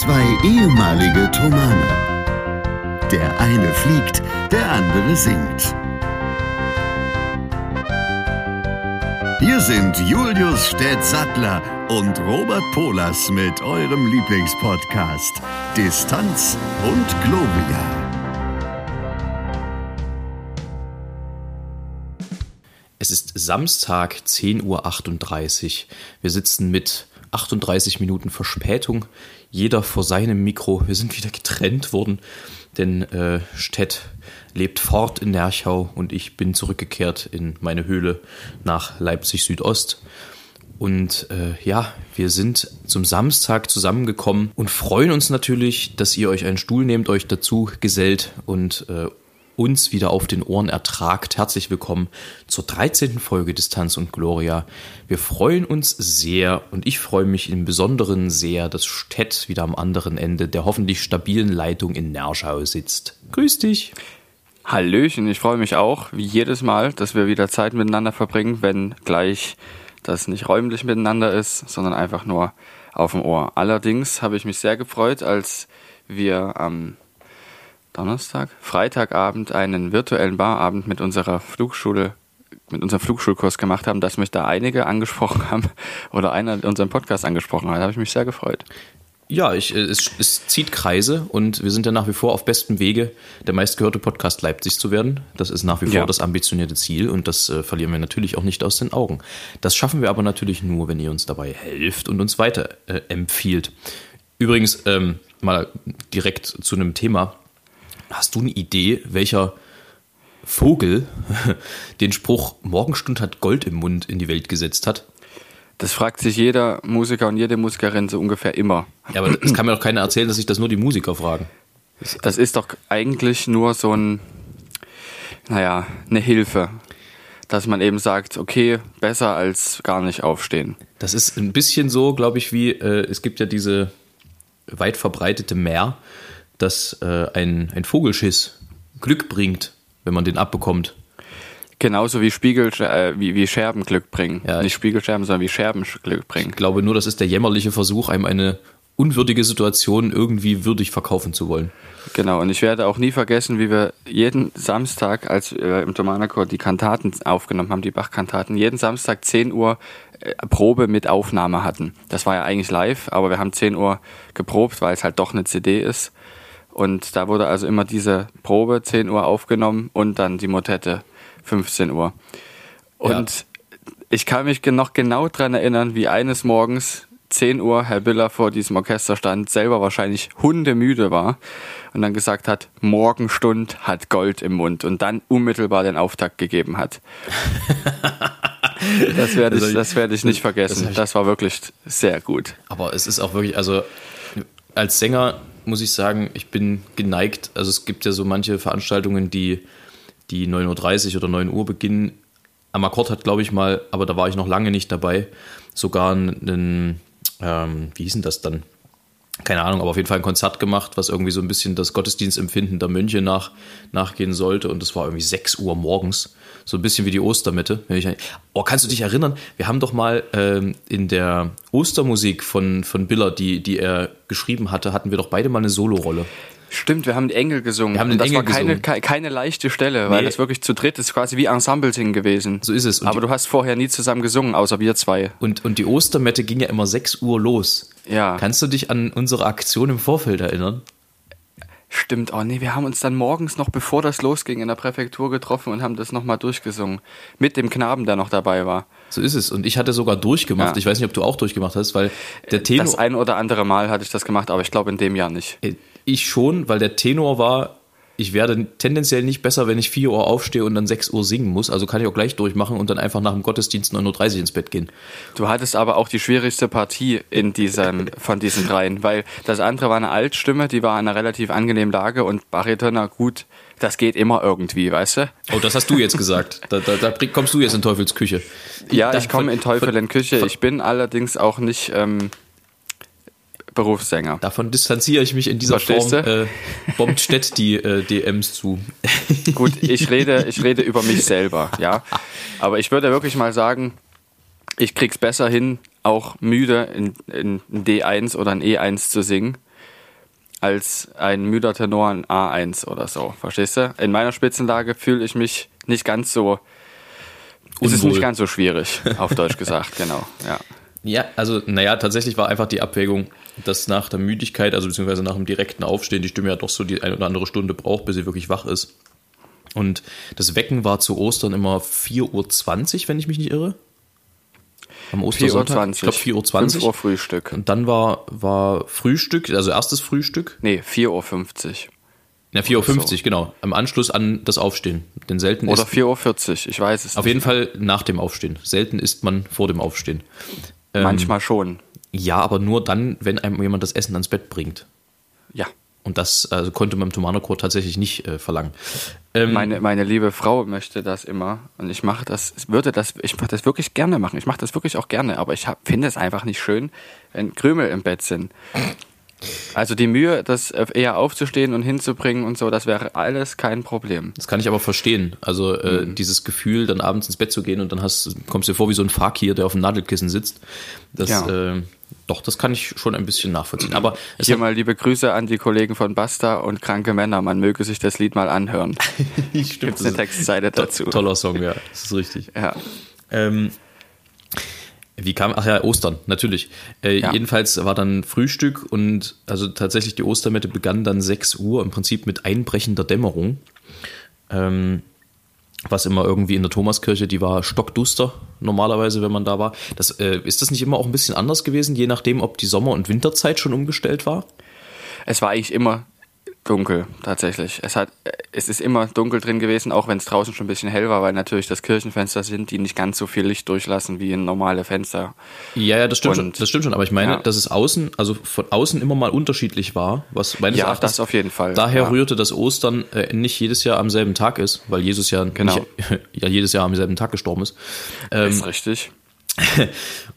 Zwei ehemalige Tomane. Der eine fliegt, der andere singt. Hier sind Julius Städtsattler und Robert Polas mit eurem Lieblingspodcast Distanz und Globia. Es ist Samstag, 10.38 Uhr. Wir sitzen mit 38 Minuten Verspätung, jeder vor seinem Mikro. Wir sind wieder getrennt worden, denn äh, Stett lebt fort in Nerchau und ich bin zurückgekehrt in meine Höhle nach Leipzig Südost. Und äh, ja, wir sind zum Samstag zusammengekommen und freuen uns natürlich, dass ihr euch einen Stuhl nehmt, euch dazu gesellt und äh, uns wieder auf den Ohren ertragt. Herzlich willkommen zur 13. Folge Distanz und Gloria. Wir freuen uns sehr und ich freue mich im Besonderen sehr, dass Stett wieder am anderen Ende der hoffentlich stabilen Leitung in Nerschau sitzt. Grüß dich. Hallöchen, ich freue mich auch, wie jedes Mal, dass wir wieder Zeit miteinander verbringen, wenn gleich das nicht räumlich miteinander ist, sondern einfach nur auf dem Ohr. Allerdings habe ich mich sehr gefreut, als wir am Donnerstag, Freitagabend einen virtuellen Barabend mit unserer Flugschule, mit unserem Flugschulkurs gemacht haben, dass mich da einige angesprochen haben oder einer unseren Podcast angesprochen hat. Da habe ich mich sehr gefreut. Ja, ich, äh, es, es zieht Kreise und wir sind ja nach wie vor auf bestem Wege, der meistgehörte Podcast Leipzig zu werden. Das ist nach wie vor Ja. das ambitionierte Ziel und das äh, verlieren wir natürlich auch nicht aus den Augen. Das schaffen wir aber natürlich nur, wenn ihr uns dabei helft und uns weiter äh, empfiehlt. Übrigens, ähm, mal direkt zu einem Thema. Hast du eine Idee, welcher Vogel den Spruch Morgenstund hat Gold im Mund in die Welt gesetzt hat? Das fragt sich jeder Musiker und jede Musikerin so ungefähr immer. Ja, aber es kann mir doch keiner erzählen, dass sich das nur die Musiker fragen. Das ist doch eigentlich nur so ein, naja, eine Hilfe. Dass man eben sagt, okay, besser als gar nicht aufstehen. Das ist ein bisschen so, glaube ich, wie äh, es gibt ja diese weit verbreitete Mehr, dass äh, ein, ein Vogelschiss Glück bringt, wenn man den abbekommt. Genauso wie Spiegel, äh, wie, wie Scherben Glück bringen. Ja, Nicht ich- Spiegelscherben, sondern wie Scherben Glück bringen. Ich glaube nur, das ist der jämmerliche Versuch, einem eine unwürdige Situation irgendwie würdig verkaufen zu wollen. Genau, und ich werde auch nie vergessen, wie wir jeden Samstag, als wir im Thomanerchor die Kantaten aufgenommen haben, die Bach-Kantaten, jeden Samstag 10 Uhr äh, Probe mit Aufnahme hatten. Das war ja eigentlich live, aber wir haben 10 Uhr geprobt, weil es halt doch eine CD ist. Und da wurde also immer diese Probe 10 Uhr aufgenommen und dann die Motette 15 Uhr. Und ich kann mich noch genau dran erinnern, wie eines Morgens 10 Uhr Herr Biller vor diesem Orchester stand, selber wahrscheinlich hundemüde war und dann gesagt hat, Morgenstund hat Gold im Mund und dann unmittelbar den Auftakt gegeben hat. Das werde ich, Also das werde ich nicht vergessen. Das war wirklich sehr gut. Aber es ist auch wirklich, also als Sänger muss ich sagen, ich bin geneigt. Also es gibt ja so manche Veranstaltungen, die, die 9.30 Uhr oder 9 Uhr beginnen. Am Akkord hat, glaube ich mal, aber da war ich noch lange nicht dabei, sogar einen, ähm, wie hieß denn das dann? Keine Ahnung, aber auf jeden Fall ein Konzert gemacht, was irgendwie so ein bisschen das Gottesdienstempfinden der Mönche nach, nachgehen sollte. Und das war irgendwie 6 Uhr morgens. So ein bisschen wie die Ostermitte. Oh, kannst du dich erinnern? Wir haben doch mal ähm, in der Ostermusik von, von Biller, die, die er geschrieben hatte, hatten wir doch beide mal eine Solorolle. Stimmt, wir haben die Engel gesungen. Wir haben den das Engel war keine, gesungen. keine, keine leichte Stelle, weil Nee. das wirklich zu dritt ist quasi wie Ensemble-Singen gewesen. So ist es. Und Aber du hast vorher nie zusammen gesungen, außer wir zwei. Und, und die Ostermette ging ja immer 6 Uhr los. Ja. Kannst du dich an unsere Aktion im Vorfeld erinnern? Stimmt, oh nee, wir haben uns dann morgens noch, bevor das losging, in der Präfektur getroffen und haben das nochmal durchgesungen. Mit dem Knaben, der noch dabei war. So ist es. Und ich hatte sogar durchgemacht. Ja. Ich weiß nicht, ob du auch durchgemacht hast, weil der Tenor. Das ein oder andere Mal hatte ich das gemacht, aber ich glaube in dem Jahr nicht. Ich schon, weil der Tenor war, ich werde tendenziell nicht besser, wenn ich 4 Uhr aufstehe und dann 6 Uhr singen muss. Also kann ich auch gleich durchmachen und dann einfach nach dem Gottesdienst 9.30 Uhr ins Bett gehen. Du hattest aber auch die schwierigste Partie in diesem, von diesen dreien, weil das andere war eine Altstimme, die war in einer relativ angenehmen Lage und Baritoner, gut, das geht immer irgendwie, weißt du? Oh, das hast du jetzt gesagt. Da, da, da kommst du jetzt in Teufels Küche. Ja, ich komme in Teufel in Küche. Ich bin allerdings auch nicht ähm, Berufssänger. Davon distanziere ich mich in dieser Verstehst Form. Äh, bombt Stett die äh, DMs zu. Gut, ich rede, ich rede über mich selber, ja. Aber ich würde wirklich mal sagen, ich krieg's besser hin, auch müde in, in ein D1 oder ein E1 zu singen, als ein müder Tenor in A1 oder so. Verstehst du? In meiner Spitzenlage fühle ich mich nicht ganz so. Es ist Unwohl. nicht ganz so schwierig, auf Deutsch gesagt, genau. Ja. Ja, also, naja, tatsächlich war einfach die Abwägung, dass nach der Müdigkeit, also beziehungsweise nach dem direkten Aufstehen, die Stimme ja doch so die eine oder andere Stunde braucht, bis sie wirklich wach ist. Und das Wecken war zu Ostern immer 4.20 Uhr, wenn ich mich nicht irre. Am 4.20 Ostersonntag. Uhr. Ich glaube 4.20 5 Uhr. Uhr Frühstück. Und dann war, war Frühstück, also erstes Frühstück. Nee, 4.50 Uhr. Ja, 4.50 Uhr, so. genau. Im Anschluss an das Aufstehen. Denn selten Oder ist 4.40 Uhr, ich weiß es auf nicht. jeden Fall nach dem Aufstehen. Selten isst man vor dem Aufstehen. Ähm, Manchmal schon. Ja, aber nur dann, wenn einem jemand das Essen ans Bett bringt. Ja. Und das also konnte man im Tomanerchor tatsächlich nicht äh, verlangen. Ähm, Meine, meine liebe Frau möchte das immer und ich mache das, würde das, ich mache das wirklich gerne machen. Ich mache das wirklich auch gerne, aber ich finde es einfach nicht schön, wenn Krümel im Bett sind. Also die Mühe, das eher aufzustehen und hinzubringen und so, das wäre alles kein Problem. das kann ich aber verstehen. Also äh, dieses Gefühl, dann abends ins Bett zu gehen und dann hast, kommst du dir vor wie so ein Fakir, der auf dem Nadelkissen sitzt. Das, Ja. äh, doch, das kann ich schon ein bisschen nachvollziehen. Aber es Hier mal liebe Grüße an die Kollegen von Basta und Kranke Männer. Man möge sich das Lied mal anhören. stimmt, Gibt's eine Textseite dazu. Toller Song, ja, das ist richtig. Ja. Ähm, wie kam, ach ja, Ostern, natürlich. Äh, Ja. Jedenfalls war dann Frühstück und also tatsächlich die Ostermette begann dann 6 Uhr, im Prinzip mit einbrechender Dämmerung. Ähm, was immer irgendwie in der Thomaskirche, die war stockduster normalerweise, wenn man da war. Das, äh, ist das nicht immer auch ein bisschen anders gewesen, je nachdem, ob die Sommer- und Winterzeit schon umgestellt war? Es war eigentlich immer dunkel, tatsächlich. Es, hat, es ist immer dunkel drin gewesen, auch wenn es draußen schon ein bisschen hell war, weil natürlich das Kirchenfenster sind, die nicht ganz so viel Licht durchlassen wie ein normale Fenster. Ja, ja, das stimmt Und- schon. Das stimmt schon. Aber ich meine, Ja. dass es außen, also von außen immer mal unterschiedlich war, was meines Ja, Erachtens das auf jeden Fall. daher ja. rührte, dass Ostern äh, nicht jedes Jahr am selben Tag ist, weil Jesus ja, Genau. nicht, ja jedes Jahr am selben Tag gestorben ist. Ähm, Ist richtig.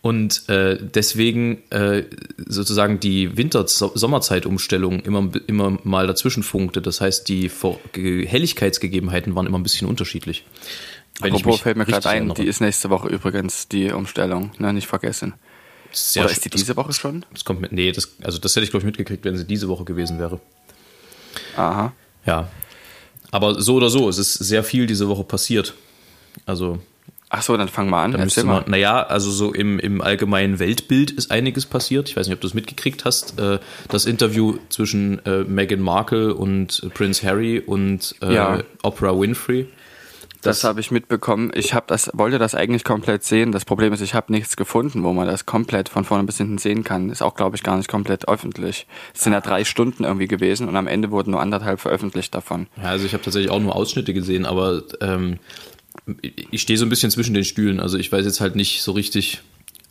Und äh, deswegen äh, sozusagen die Winter-Sommerzeitumstellung immer, immer mal dazwischen funkte. Das heißt, die Vor Ge- Helligkeitsgegebenheiten waren immer ein bisschen unterschiedlich. Wenn Apropos fällt mir gerade ein, die ist nächste Woche übrigens, die Umstellung. Ne, nicht vergessen. Sehr Oder ist die das- diese Woche schon? Das kommt mit, nee, das, also das hätte ich glaube ich mitgekriegt, wenn sie diese Woche gewesen wäre. Aha. Ja. Aber so oder so, es ist sehr viel diese Woche passiert. Also, Ach so, dann fangen wir an. da Erzähl mal. man, naja, also so im, im allgemeinen Weltbild ist einiges passiert. Ich weiß nicht, ob du es mitgekriegt hast. Äh, das Interview zwischen äh, Meghan Markle und Prince Harry und äh, Ja. Oprah Winfrey. Das habe ich mitbekommen. Ich hab das, wollte das eigentlich komplett sehen. Das Problem ist, ich habe nichts gefunden, wo man das komplett von vorne bis hinten sehen kann. Ist auch, glaube ich, gar nicht komplett öffentlich. Es sind ja drei Stunden irgendwie gewesen und am Ende wurden nur anderthalb veröffentlicht davon. Ja, also ich habe tatsächlich auch nur Ausschnitte gesehen, aber ähm, ich stehe so ein bisschen zwischen den Stühlen. Also ich weiß jetzt halt nicht so richtig,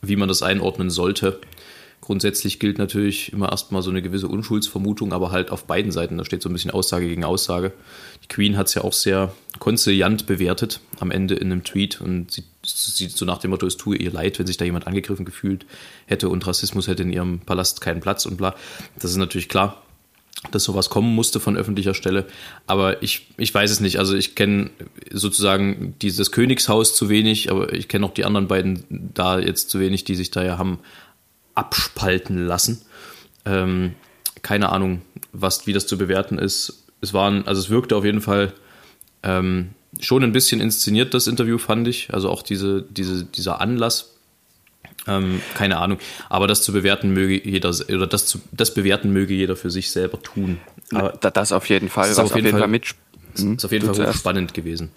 wie man das einordnen sollte. Grundsätzlich gilt natürlich immer erstmal so eine gewisse Unschuldsvermutung, aber halt auf beiden Seiten. Da steht so ein bisschen Aussage gegen Aussage. Die Queen hat es ja auch sehr konziliant bewertet am Ende in einem Tweet und sie, sie so nach dem Motto, es tue ihr leid, wenn sich da jemand angegriffen gefühlt hätte und Rassismus hätte in ihrem Palast keinen Platz und bla. Das ist natürlich klar dass sowas kommen musste von öffentlicher Stelle. Aber ich, ich weiß es nicht. Also ich kenne sozusagen dieses Königshaus zu wenig, aber ich kenne auch die anderen beiden da jetzt zu wenig, die sich da ja haben abspalten lassen. Ähm, keine Ahnung, was, wie das zu bewerten ist. Es waren, also es wirkte auf jeden Fall ähm, schon ein bisschen inszeniert, das Interview, fand ich. Also auch diese, diese, dieser Anlass. Ähm, keine Ahnung. Aber das zu bewerten möge jeder, oder das zu, das bewerten möge jeder für sich selber tun. Aber Da- Das auf jeden Fall. ist Was auf auf jeden jeden Fall- Fall mit. Hm, ist auf jeden Fall spannend gewesen.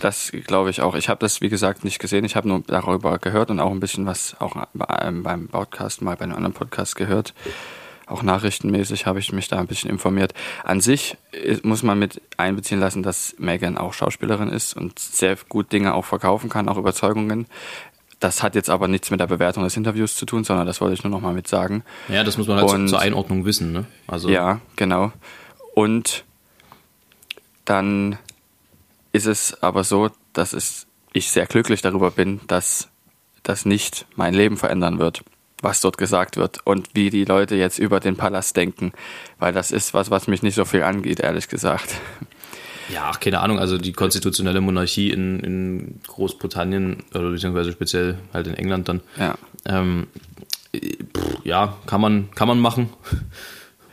Das glaube ich auch. Ich habe das, wie gesagt, nicht gesehen. Ich habe nur darüber gehört und auch ein bisschen was auch beim beim Podcast mal bei einem anderen Podcast gehört. Auch nachrichtenmäßig habe ich mich da ein bisschen informiert. An sich ist- muss man mit einbeziehen lassen, dass Megan auch Schauspielerin ist und sehr gut Dinge auch verkaufen kann, auch Überzeugungen. Das hat jetzt aber nichts mit der Bewertung des Interviews zu tun, sondern das wollte ich nur noch mal mit sagen. Ja, das muss man halt Und- zur Einordnung wissen. Ne? Also, Ja, genau. Und dann ist es aber so, dass es, ich sehr glücklich darüber bin, dass das nicht mein Leben verändern wird, was dort gesagt wird und wie die Leute jetzt über den Palast denken, weil das ist was, was mich nicht so viel angeht, ehrlich gesagt. Ja, ach, keine Ahnung, also die konstitutionelle Monarchie in, in Großbritannien, oder beziehungsweise speziell halt in England dann, Ja. ähm, pff, ja, kann man, kann man machen.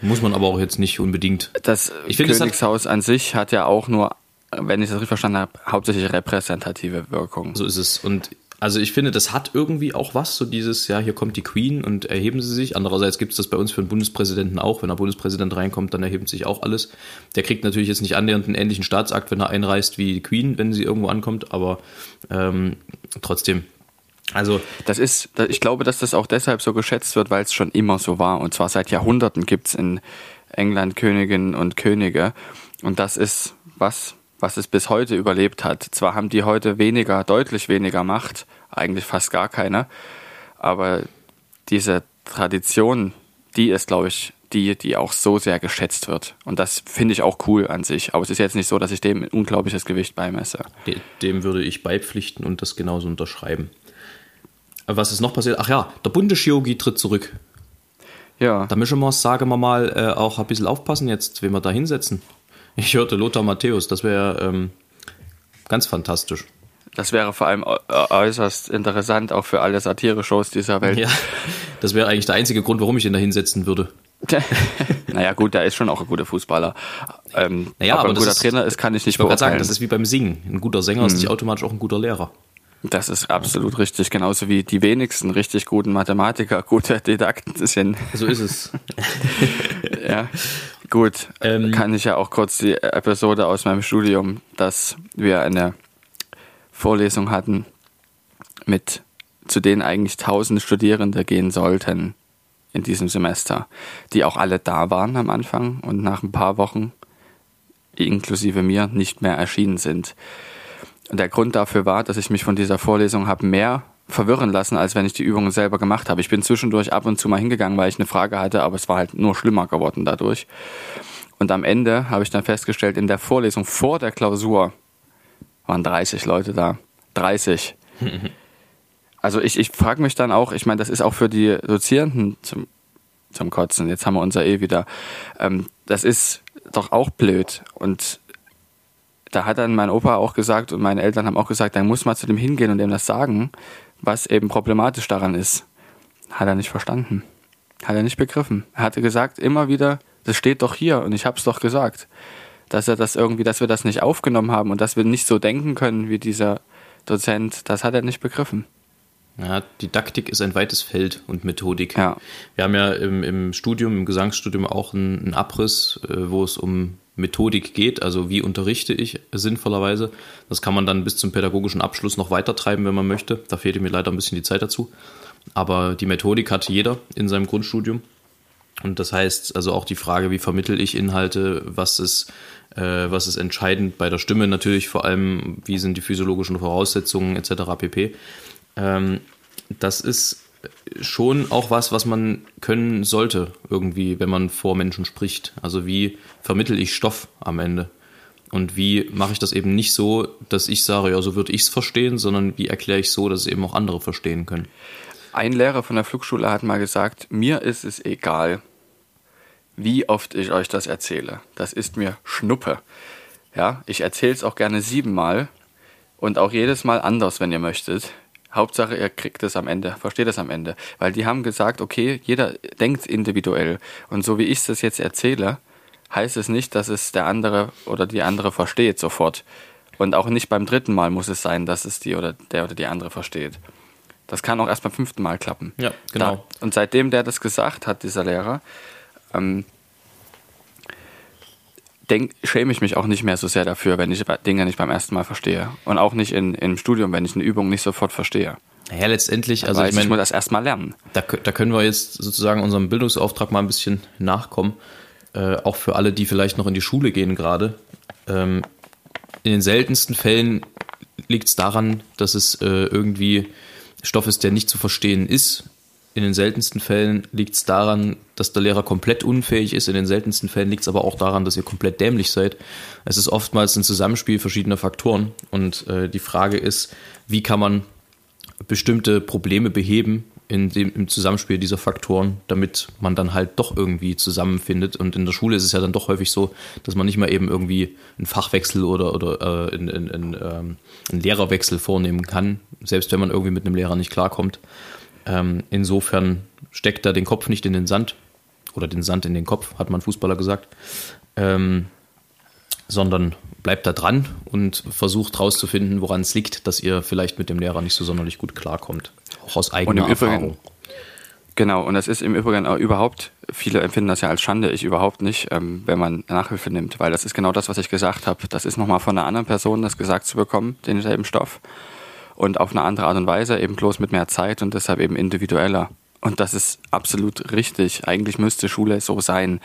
Muss man aber auch jetzt nicht unbedingt. Das Ich finde, es hat- Königshaus an sich hat ja auch nur, wenn ich das richtig verstanden habe, hauptsächlich repräsentative Wirkung. So ist es. Und also ich finde, das hat irgendwie auch was, so dieses, ja, hier kommt die Queen und erheben sie sich. Andererseits gibt es das bei uns für den Bundespräsidenten auch. Wenn der Bundespräsident reinkommt, dann erhebt sich auch alles. Der kriegt natürlich jetzt nicht annähernd einen ähnlichen Staatsakt, wenn er einreist wie die Queen, wenn sie irgendwo ankommt, aber ähm, trotzdem. Also Das ist, ich glaube, dass das auch deshalb so geschätzt wird, weil es schon immer so war. Und zwar seit Jahrhunderten gibt es in England Königinnen und Könige. Und das ist was, was es bis heute überlebt hat. Zwar haben die heute weniger, deutlich weniger Macht, eigentlich fast gar keine, aber diese Tradition, die ist, glaube ich, die, die auch so sehr geschätzt wird. Und das finde ich auch cool an sich. Aber es ist jetzt nicht so, dass ich dem ein unglaubliches Gewicht beimesse. de- dem würde ich beipflichten und das genauso unterschreiben. Aber Was ist noch passiert? Ach ja, der Bundeschirurgie tritt zurück. Ja. Da müssen wir, sagen wir mal, äh, auch ein bisschen aufpassen jetzt, wen wir da hinsetzen. Ich hörte Lothar Matthäus, das wäre ähm, ganz fantastisch. Das wäre vor allem äu- äußerst interessant, auch für alle Satire-Shows dieser Welt. Ja, das wäre eigentlich der einzige Grund, warum ich ihn da hinsetzen würde. naja, gut, der ist schon auch ein guter Fußballer. Ähm, Naja, er aber ein guter ist- Trainer ist, kann ich nicht Ich gerade sagen, beurteilen. das ist wie beim Singen. Ein guter Sänger ist nicht automatisch auch ein guter Lehrer. das ist absolut richtig. Genauso wie die wenigsten richtig guten Mathematiker gute Didakten sind. So ist es. ja, gut. Ähm, kann ich ja auch kurz die Episode aus meinem Studium, dass wir eine Vorlesung hatten, mit zu denen eigentlich tausend Studierende gehen sollten in diesem Semester, die auch alle da waren am Anfang und nach ein paar Wochen, inklusive mir, nicht mehr erschienen sind. Und der Grund dafür war, dass ich mich von dieser Vorlesung habe mehr verwirren lassen, als wenn ich die Übungen selber gemacht habe. Ich bin zwischendurch ab und zu mal hingegangen, weil ich eine Frage hatte, aber es war halt nur schlimmer geworden dadurch. Und am Ende habe ich dann festgestellt, in der Vorlesung vor der Klausur waren 30 Leute da. 30. Also ich, ich frage mich dann auch, ich meine, das ist auch für die Dozierenden zum, zum Kotzen. Jetzt haben wir unser E wieder. Ähm, das ist doch auch blöd. Und da hat dann mein Opa auch gesagt und meine Eltern haben auch gesagt, dann muss man zu dem hingehen und dem das sagen, was eben problematisch daran ist. Hat er nicht verstanden. Hat er nicht begriffen. Er hatte gesagt, immer wieder, das steht doch hier und ich habe es doch gesagt. Dass er das irgendwie, dass wir das nicht aufgenommen haben und dass wir nicht so denken können wie dieser Dozent, das hat er nicht begriffen. Ja, Didaktik ist ein weites Feld und Methodik. Ja. Wir haben ja im, im Studium, im Gesangsstudium auch einen, einen Abriss, äh, wo es um Methodik geht, also wie unterrichte ich sinnvollerweise. Das kann man dann bis zum pädagogischen Abschluss noch weitertreiben, wenn man möchte. Da fehlte mir leider ein bisschen die Zeit dazu. Aber die Methodik hat jeder in seinem Grundstudium. Und das heißt also auch die Frage, wie vermittel ich Inhalte, was ist, äh, was ist entscheidend bei der Stimme natürlich, vor allem, wie sind die physiologischen Voraussetzungen etc. pp. Ähm, das ist schon auch was, was man können sollte, irgendwie, wenn man vor Menschen spricht. Also wie vermittel ich Stoff am Ende? Und wie mache ich das eben nicht so, dass ich sage, ja, so würde ich es verstehen, sondern wie erkläre ich so, dass es eben auch andere verstehen können? Ein Lehrer von der Flugschule hat mal gesagt, mir ist es egal, wie oft ich euch das erzähle. Das ist mir Schnuppe. Ja, ich erzähle es auch gerne siebenmal und auch jedes Mal anders, wenn ihr möchtet. Hauptsache, ihr kriegt es am Ende, versteht es am Ende. Weil die haben gesagt, okay, jeder denkt individuell. Und so wie ich es jetzt erzähle, heißt es nicht, dass es der andere oder die andere versteht sofort. Und auch nicht beim dritten Mal muss es sein, dass es die oder der oder die andere versteht. Das kann auch erst beim fünften Mal klappen. Ja, genau. Da, und seitdem der das gesagt hat, dieser Lehrer, ähm, denk, schäme ich mich auch nicht mehr so sehr dafür, wenn ich Dinge nicht beim ersten Mal verstehe. Und auch nicht in, im Studium, wenn ich eine Übung nicht sofort verstehe. Naja, letztendlich, also Also ich ich, ich muss das erstmal lernen. da, da können wir jetzt sozusagen unserem Bildungsauftrag mal ein bisschen nachkommen. Äh, auch für alle, die vielleicht noch in die Schule gehen gerade. Ähm, in den seltensten Fällen liegt es daran, dass es äh, irgendwie Stoff ist, der nicht zu verstehen ist. In den seltensten Fällen liegt es daran, dass der Lehrer komplett unfähig ist. In den seltensten Fällen liegt es aber auch daran, dass ihr komplett dämlich seid. Es ist oftmals ein Zusammenspiel verschiedener Faktoren. Und äh, die Frage ist, wie kann man bestimmte Probleme beheben in dem, im Zusammenspiel dieser Faktoren, damit man dann halt doch irgendwie zusammenfindet. Und in der Schule ist es ja dann doch häufig so, dass man nicht mal eben irgendwie einen Fachwechsel oder, oder äh, einen, einen, einen, ähm, einen Lehrerwechsel vornehmen kann, selbst wenn man irgendwie mit einem Lehrer nicht klarkommt. Ähm, insofern steckt da den Kopf nicht in den Sand oder den Sand in den Kopf, hat man Fußballer gesagt. Ähm, sondern bleibt da dran und versucht herauszufinden, woran es liegt, dass ihr vielleicht mit dem Lehrer nicht so sonderlich gut klarkommt. Auch aus eigener Und im Übrigen- Erfahrung. Genau, und das ist im Übrigen auch überhaupt, viele empfinden das ja als Schande, ich überhaupt nicht, ähm, wenn man Nachhilfe nimmt, weil das ist genau das, was ich gesagt habe. Das ist nochmal von einer anderen Person, das gesagt zu bekommen, denselben Stoff. Und auf eine andere Art und Weise, eben bloß mit mehr Zeit und deshalb eben individueller. Und das ist absolut richtig. Eigentlich müsste Schule so sein,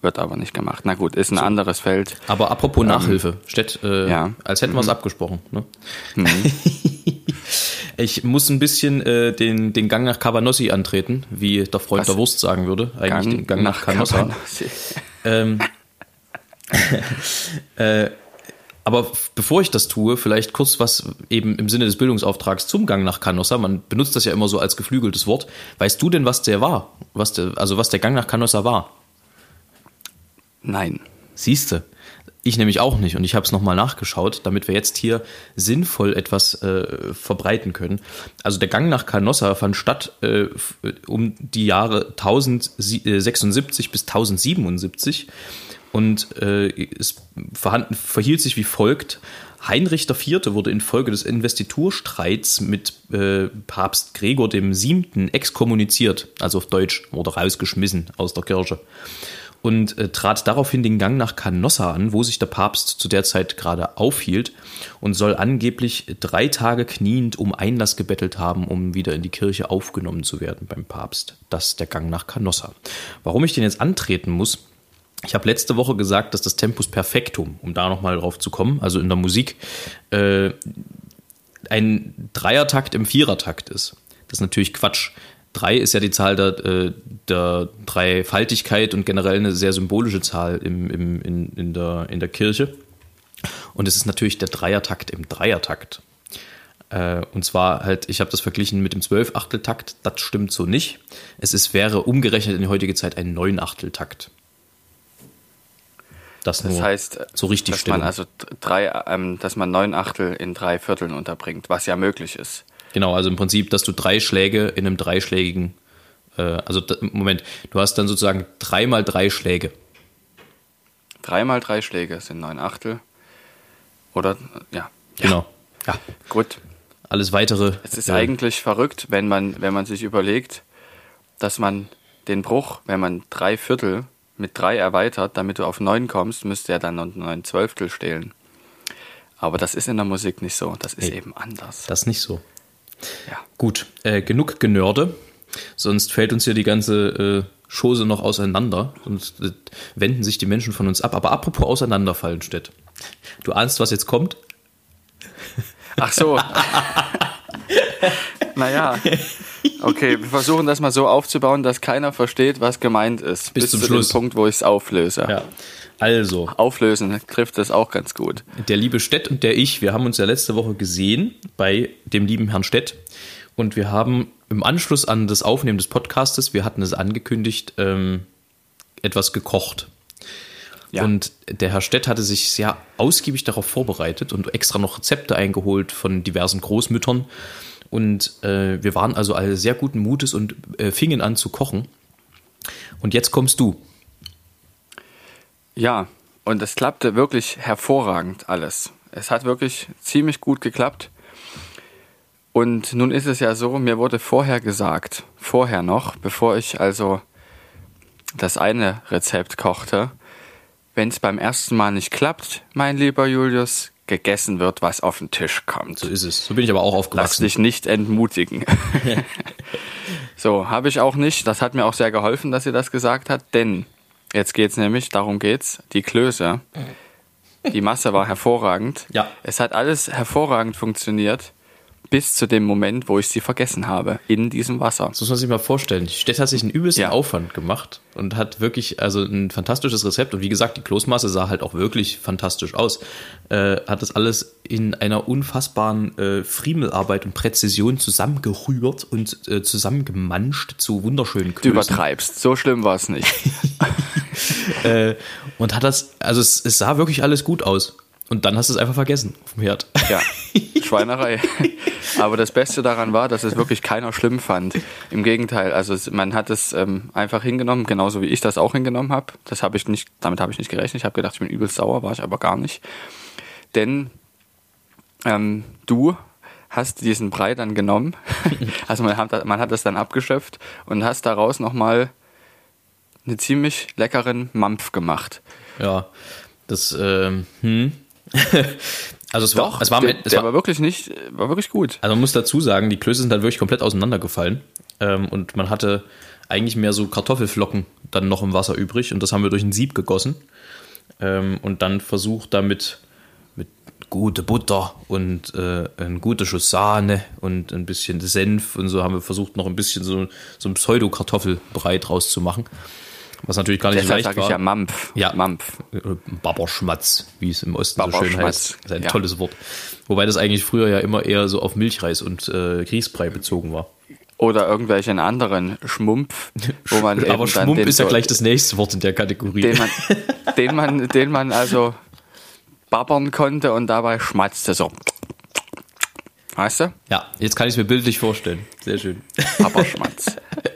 wird aber nicht gemacht. Na gut, ist ein anderes Feld. Aber apropos Nachhilfe, Stett, äh, ja. als hätten wir es abgesprochen. Ne? ich muss ein bisschen äh, den, den Gang nach Cabanossi antreten, wie der Freund Was? der Wurst sagen würde. Eigentlich den Gang nach, Canossa. Canossa. Ähm, äh, aber bevor ich das tue, vielleicht kurz was eben im Sinne des Bildungsauftrags zum Gang nach Canossa. Man benutzt das ja immer so als geflügeltes Wort. Weißt du denn, was der war? Was der, also was der Gang nach Canossa war? Nein. Siehste, ich nämlich auch nicht und ich habe es nochmal nachgeschaut, damit wir jetzt hier sinnvoll etwas äh, verbreiten können. Also der Gang nach Canossa fand statt äh, um die Jahre 1076 bis 1077 und äh, es verhand, verhielt sich wie folgt. Heinrich IV. wurde infolge des Investiturstreits mit äh, Papst Gregor VII. exkommuniziert, also auf Deutsch, wurde rausgeschmissen aus der Kirche und äh, trat daraufhin den Gang nach Canossa an, wo sich der Papst zu der Zeit gerade aufhielt und soll angeblich drei Tage kniend um Einlass gebettelt haben, um wieder in die Kirche aufgenommen zu werden beim Papst. Das ist der Gang nach Canossa. Warum ich den jetzt antreten muss, ich habe letzte Woche gesagt, dass das Tempus Perfectum, um da nochmal drauf zu kommen, also in der Musik, äh, ein Dreiertakt im Vierertakt ist. Das ist natürlich Quatsch. Drei ist ja die Zahl der, äh, der Dreifaltigkeit und generell eine sehr symbolische Zahl im, im, in, in, der, in der Kirche. Und es ist natürlich der Dreiertakt im Dreiertakt. Äh, Und zwar halt, ich habe das verglichen mit dem Zwölfachteltakt, das stimmt so nicht. Es ist, wäre umgerechnet in die heutige Zeit ein Neunachteltakt. Das, Das heißt, so richtig dass man also drei, ähm, dass man neun Achtel in drei Vierteln unterbringt, was ja möglich ist. Genau, also im Prinzip, dass du drei Schläge in einem dreischlägigen, äh, also Moment, du hast dann sozusagen dreimal drei Schläge. Dreimal drei Schläge sind neun Achtel. Oder, ja. Genau. Ja. Gut. Alles weitere. Es ist äh, eigentlich verrückt, wenn man, wenn man sich überlegt, dass man den Bruch, wenn man drei Viertel mit drei erweitert, damit du auf neun kommst, müsste er dann noch neun Zwölftel stehlen. Aber das ist in der Musik nicht so. Das ist Nee. eben anders. Das nicht so. Ja. Gut, äh, genug Genörde, sonst fällt uns hier die ganze äh, Chose noch auseinander und äh, wenden sich die Menschen von uns ab. Aber apropos auseinanderfallen, Stett. Du ahnst, was jetzt kommt? Ach so. naja. Okay, wir versuchen das mal so aufzubauen, dass keiner versteht, was gemeint ist. Bis zum zu Schluss. dem Punkt, wo ich es auflöse. Ja. Also, Auflösen trifft das auch ganz gut. der liebe Stett und der ich, wir haben uns ja letzte Woche gesehen bei dem lieben Herrn Stett und wir haben im Anschluss an das Aufnehmen des Podcastes, wir hatten es angekündigt, ähm, etwas gekocht. Ja. Und der Herr Stett hatte sich sehr ausgiebig darauf vorbereitet und extra noch Rezepte eingeholt von diversen Großmüttern. Und äh, wir waren also alle sehr guten Mutes und äh, fingen an zu kochen. Und jetzt kommst du. Ja, und es klappte wirklich hervorragend alles. Es hat wirklich ziemlich gut geklappt. Und nun ist es ja so, mir wurde vorher gesagt, vorher noch, bevor ich also das eine Rezept kochte, wenn es beim ersten Mal nicht klappt, mein lieber Julius, gegessen wird, was auf den Tisch kommt. So ist es. So bin ich aber auch Lass aufgewachsen. dich nicht entmutigen. so, habe ich auch nicht. Das hat mir auch sehr geholfen, dass sie das gesagt hat, denn jetzt geht's nämlich, darum geht's, die Klöße. Die Masse war hervorragend. Ja. Es hat alles hervorragend funktioniert, bis zu dem Moment, wo ich sie vergessen habe, in diesem Wasser. Das muss man sich mal vorstellen. Stett hat sich einen übelsten Ja. Aufwand gemacht und hat wirklich also ein fantastisches Rezept. Und wie gesagt, die Kloßmasse sah halt auch wirklich fantastisch aus. Äh, hat das alles in einer unfassbaren äh, Friemelarbeit und Präzision zusammengerührt und äh, zusammengemanscht zu wunderschönen Du Klößen. übertreibst. So schlimm war es nicht. Äh, und hat das, also es, es sah wirklich alles gut aus. Und dann hast du es einfach vergessen auf dem Herd. Ja, Schweinerei. Aber das Beste daran war, dass es wirklich keiner schlimm fand. Im Gegenteil, also man hat es ähm, einfach hingenommen, genauso wie ich das auch hingenommen habe. Das habe ich nicht, damit habe ich nicht gerechnet. Ich habe gedacht, ich bin übelst sauer, war ich aber gar nicht. Denn ähm, du hast diesen Brei dann genommen, also man hat, man hat das dann abgeschöpft und hast daraus nochmal einen ziemlich leckeren Mampf gemacht. Ja, das, ähm, hm. also es war, Doch, es war, der, es war, war wirklich nicht, war wirklich gut. also man muss dazu sagen, die Klöße sind dann wirklich komplett auseinandergefallen ähm, und man hatte eigentlich mehr so Kartoffelflocken dann noch im Wasser übrig und das haben wir durch ein Sieb gegossen ähm, und dann versucht damit mit gute Butter und äh, ein guter Schuss Sahne und ein bisschen Senf und so haben wir versucht noch ein bisschen so, so ein Pseudo-Kartoffelbrei draus zu machen. Was natürlich gar nicht Deshalb leicht sage war. ich ja Mampf. Ja. Mampf. Baberschmatz, wie es im Osten so schön heißt. Das ist ein ja. tolles Wort. Wobei das eigentlich früher ja immer eher so auf Milchreis und äh, Grießbrei bezogen war. Oder irgendwelchen anderen Schmumpf, wo man Aber dann Schmump den ist ja gleich das nächste Wort in der Kategorie. den man, den man, den man also babbern konnte und dabei schmatzte so. Weißt du? ja, jetzt kann ich es mir bildlich vorstellen. Sehr schön. Babberschmatz.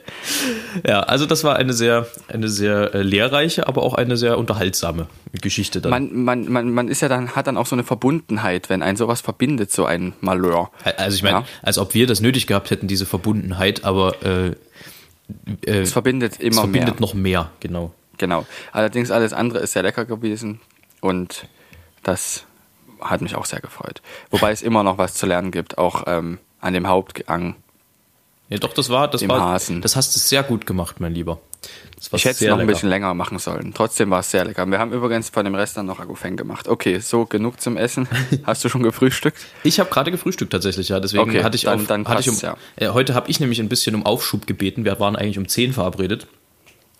Ja, also das war eine sehr, eine sehr äh, lehrreiche, aber auch eine sehr unterhaltsame Geschichte dann. man, man, man, man ist ja dann, hat dann auch so eine Verbundenheit, wenn ein sowas verbindet, so ein Malheur. also ich meine, Ja. als ob wir das nötig gehabt hätten, diese Verbundenheit, aber äh, äh, Es verbindet es immer verbindet mehr. noch mehr, genau. Genau. Allerdings alles andere ist sehr lecker gewesen und das hat mich auch sehr gefreut. Wobei es immer noch was zu lernen gibt, auch ähm, an dem Hauptgang. Ja, doch, das war, das Im war, Hasen. das hast du sehr gut gemacht, mein Lieber. Das war Ich hätte es noch ein lecker. bisschen länger machen sollen. Trotzdem war es sehr lecker. Wir haben übrigens von dem Rest dann noch Agufeng gemacht. Okay, so genug zum Essen. Hast du schon gefrühstückt? Ich habe gerade gefrühstückt tatsächlich, ja. Deswegen Okay, hatte ich dann- auf, dann hatte ich um, passt's, äh, heute habe ich nämlich ein bisschen um Aufschub gebeten. Wir waren eigentlich um 10 verabredet.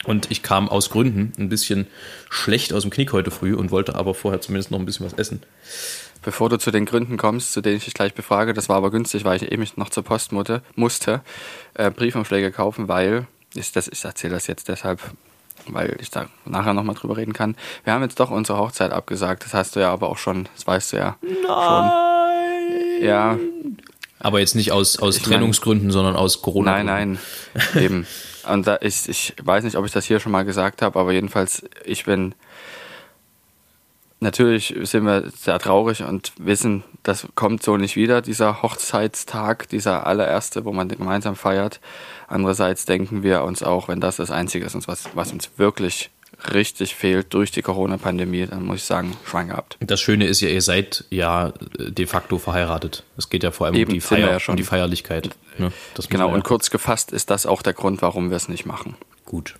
Und ich kam aus Gründen ein bisschen schlecht aus dem Knick heute früh und wollte aber vorher zumindest noch ein bisschen was essen. Bevor du zu den Gründen kommst, zu denen ich dich gleich befrage, das war aber günstig, weil ich eben noch zur Post musste, äh, Briefumschläge kaufen, weil, ist das, ich erzähle das jetzt deshalb, weil ich da nachher nochmal drüber reden kann. Wir haben jetzt doch unsere Hochzeit abgesagt, das hast du ja aber auch schon, das weißt du ja schon. Ja, Aber jetzt nicht aus, aus Ich mein- Trennungsgründen, sondern aus corona Nein, nein, eben. Und da ich, ich weiß nicht, ob ich das hier schon mal gesagt habe, aber jedenfalls, ich bin. Natürlich sind wir sehr traurig und wissen, das kommt so nicht wieder, dieser Hochzeitstag, dieser allererste, wo man gemeinsam feiert. Andererseits denken wir uns auch, wenn das das Einzige ist, was, was uns wirklich richtig fehlt durch die Corona-Pandemie, dann muss ich sagen, Schwein gehabt. Das Schöne ist ja, ihr seid ja äh, de facto verheiratet. Es geht ja vor allem Eben, um, die Feier, ja schon. um die Feierlichkeit. Ne? Genau, ja- und kurz gefasst ist das auch der Grund, warum wir es nicht machen. gut.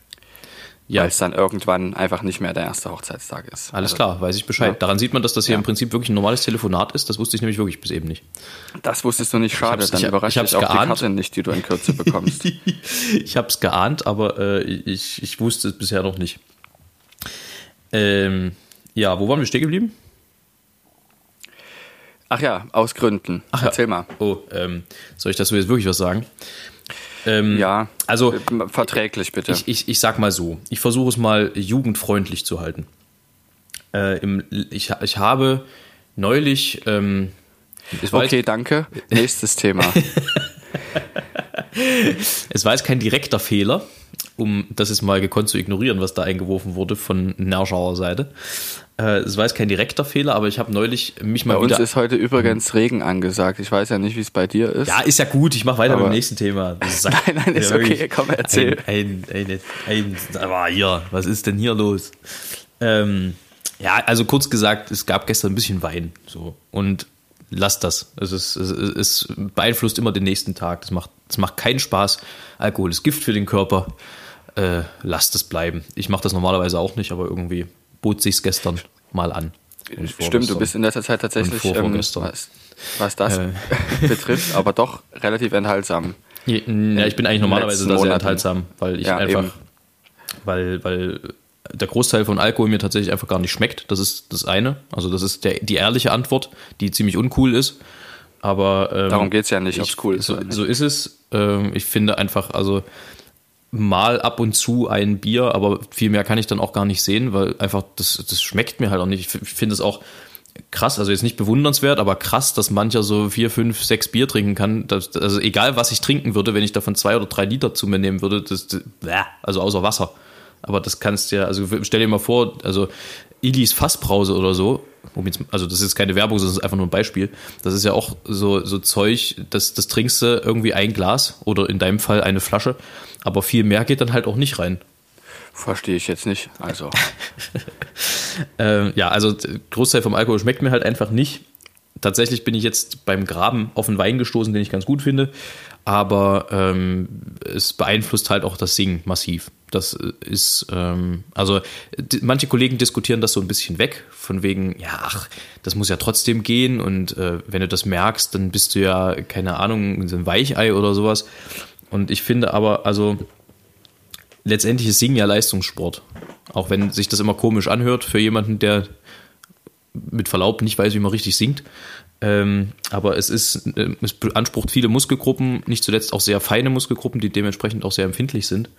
Ja, Weil es dann irgendwann einfach nicht mehr der erste Hochzeitstag ist. alles Also, klar, weiß ich Bescheid. Ja. Daran sieht man, dass das hier Ja. im Prinzip wirklich ein normales Telefonat ist. Das wusste ich nämlich wirklich bis eben nicht. Das wusstest du nicht, schade. dann ich überrascht ich dich auch geahnt. die Karte nicht, die du in Kürze bekommst. Ich habe es geahnt, aber äh, ich, ich wusste es bisher noch nicht. Ähm, ja, wo waren wir stehen geblieben? Ach ja, aus Gründen. Ach ja. Erzähl mal. Oh, ähm, soll ich dazu jetzt wirklich was sagen? Ähm, Ja, Also, äh, verträglich bitte. ich, ich, ich sag mal so, ich versuche es mal jugendfreundlich zu halten. Äh, im, ich, ich habe neulich, ähm, okay, danke. Nächstes Thema. es war jetzt kein direkter Fehler, um das jetzt mal gekonnt zu ignorieren, was da eingeworfen wurde von Nerschauer Seite. Äh, es war jetzt kein direkter Fehler, aber ich habe neulich mich mal Bei uns wieder... ist heute übrigens Regen angesagt. Ich weiß ja nicht, wie es bei dir ist. ja, ist ja gut, ich mache weiter Aber- mit dem nächsten Thema. Nein, nein, ist okay, komm, erzähl. Ein, ein, ein, ein, aber hier, was ist denn hier los? Ähm, ja, also kurz gesagt, es gab gestern ein bisschen Wein. So. Und lasst das. Es, ist, es, es beeinflusst immer den nächsten Tag. Das macht, das macht keinen Spaß. Alkohol ist Gift für den Körper. Äh, lasst es bleiben. Ich mache das normalerweise auch nicht, aber irgendwie bot sich's gestern mal an. Und Stimmt, du bist in letzter Zeit tatsächlich, ähm, was, was das Äh. betrifft, aber doch relativ enthaltsam. Ja, ich bin eigentlich normalerweise da sehr enthaltsam, weil ich Ja, einfach, eben. weil, weil der Großteil von Alkohol mir tatsächlich einfach gar nicht schmeckt. Das ist das eine. Also das ist der, die ehrliche Antwort, die ziemlich uncool ist. Aber ähm, Darum geht's ja nicht, ich, ob's cool ist So, so ist es. Ähm, ich finde einfach, also mal ab und zu ein Bier, aber viel mehr kann ich dann auch gar nicht sehen, weil einfach das, das schmeckt mir halt auch nicht. Ich finde es auch krass, also jetzt nicht bewundernswert, aber krass, dass mancher so vier, fünf, sechs Bier trinken kann. Das, also egal, was ich trinken würde, wenn ich davon zwei oder drei Liter zu mir nehmen würde, das, das also außer Wasser. Aber das kannst du ja, also stell dir mal vor, also Ilis Fassbrause oder so, also das ist keine Werbung, das ist einfach nur ein Beispiel. Das ist ja auch so, so Zeug, das, das trinkst du irgendwie ein Glas oder in deinem Fall eine Flasche, aber viel mehr geht dann halt auch nicht rein. Verstehe ich jetzt nicht. Also. ähm, ja, also Großteil vom Alkohol schmeckt mir halt einfach nicht. Tatsächlich bin ich jetzt beim Graben auf einen Wein gestoßen, den ich ganz gut finde, aber ähm, es beeinflusst halt auch das Singen massiv. Das ist, ähm, also manche Kollegen diskutieren das so ein bisschen weg, von wegen, ja, ach, das muss ja trotzdem gehen und äh, wenn du das merkst, dann bist du ja, keine Ahnung, so ein Weichei oder sowas. Und ich finde aber, also letztendlich ist Singen ja Leistungssport. Auch wenn sich das immer komisch anhört für jemanden, der mit Verlaub nicht weiß, wie man richtig singt. Ähm, aber es ist, äh, es beansprucht viele Muskelgruppen, nicht zuletzt auch sehr feine Muskelgruppen, die dementsprechend auch sehr empfindlich sind.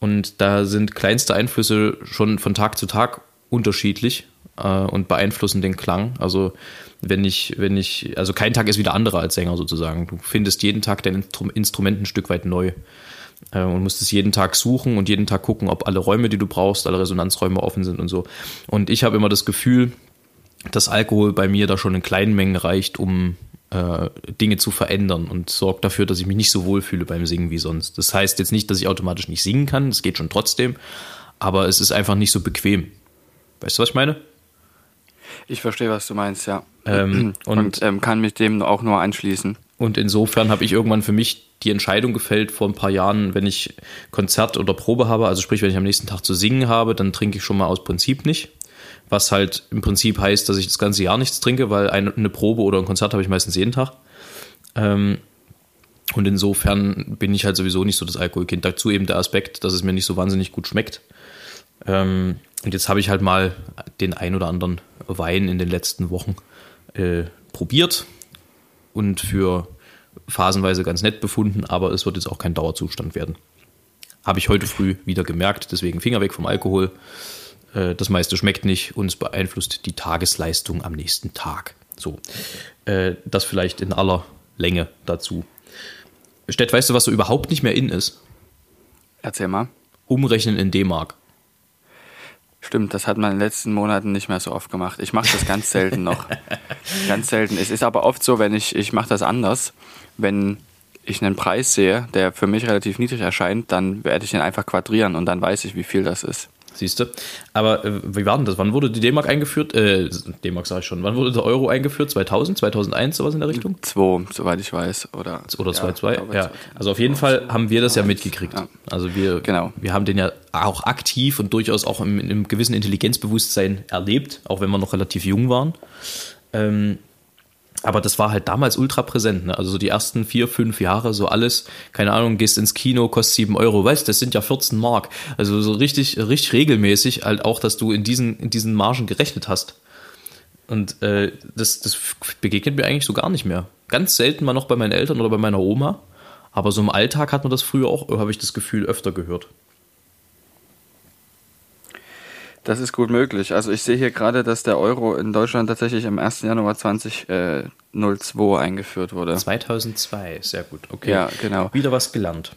Und da sind kleinste Einflüsse schon von Tag zu Tag unterschiedlich äh, und beeinflussen den Klang. Also wenn ich, wenn ich, also kein Tag ist wieder anderer als Sänger sozusagen. Du findest jeden Tag dein Instrument ein Stück weit neu äh, und musst es jeden Tag suchen und jeden Tag gucken, ob alle Räume, die du brauchst, alle Resonanzräume offen sind und so. Und ich habe immer das Gefühl, dass Alkohol bei mir da schon in kleinen Mengen reicht, um äh, Dinge zu verändern und sorgt dafür, dass ich mich nicht so wohl fühle beim Singen wie sonst. Das heißt jetzt nicht, dass ich automatisch nicht singen kann, das geht schon trotzdem, aber es ist einfach nicht so bequem. Weißt du, was ich meine? Ich verstehe, was du meinst, ja. Ähm, und, und ähm, kann mich dem auch nur anschließen. Und insofern habe ich irgendwann für mich die Entscheidung gefällt vor ein paar Jahren, wenn ich Konzert oder Probe habe, also sprich, wenn ich am nächsten Tag zu singen habe, dann trinke ich schon mal aus Prinzip nicht. Was halt im Prinzip heißt, dass ich das ganze Jahr nichts trinke, weil eine, Probe oder ein Konzert habe ich meistens jeden Tag. Ähm, und insofern bin ich halt sowieso nicht so das Alkoholkind. Dazu eben der Aspekt, dass es mir nicht so wahnsinnig gut schmeckt. Ähm, und jetzt habe ich halt mal den ein oder anderen Wein in den letzten Wochen äh, probiert und für phasenweise ganz nett befunden, aber es wird jetzt auch kein Dauerzustand werden. Habe ich heute früh wieder gemerkt, deswegen Finger weg vom Alkohol. Äh, das meiste schmeckt nicht und es beeinflusst die Tagesleistung am nächsten Tag. So, äh, das vielleicht in aller Länge dazu. Stett, weißt du, was so überhaupt nicht mehr in ist? Erzähl mal. Umrechnen in D-Mark. Stimmt, das hat man in den letzten Monaten nicht mehr so oft gemacht. Ich mache das ganz selten noch. ganz selten. Es ist aber oft so, wenn ich, ich mache das anders, wenn ich einen Preis sehe, der für mich relativ niedrig erscheint, dann werde ich ihn einfach quadrieren und dann weiß ich, wie viel das ist. Siehst du? Aber äh, wie war denn das? Wann wurde die D-Mark eingeführt? Äh, D-Mark sage ich schon. Wann wurde der Euro eingeführt? 2000, 2001, sowas in der Richtung? 2, soweit ich weiß. Oder, oder 2, ja, ja. Also auf jeden Fall haben wir das ja mitgekriegt. Ja. Also wir, genau. wir haben den ja auch aktiv und durchaus auch in einem gewissen Intelligenzbewusstsein erlebt, auch wenn wir noch relativ jung waren. Ähm, aber das war halt damals ultra präsent. Ne? Also so die ersten vier, fünf Jahre, so alles, keine Ahnung, gehst ins Kino, kostet sieben Euro, weißt das sind ja 14 Mark. Also so richtig, richtig regelmäßig halt auch, dass du in diesen, in diesen Margen gerechnet hast. Und äh, das, das begegnet mir eigentlich so gar nicht mehr. Ganz selten mal noch bei meinen Eltern oder bei meiner Oma. Aber so im Alltag hat man das früher auch, habe ich das Gefühl, öfter gehört. Das ist gut möglich. Also ich sehe hier gerade, dass der Euro in Deutschland tatsächlich am 1. Januar 2002 äh, eingeführt wurde. 2002, sehr gut. Okay. Ja, genau. Wieder was gelernt.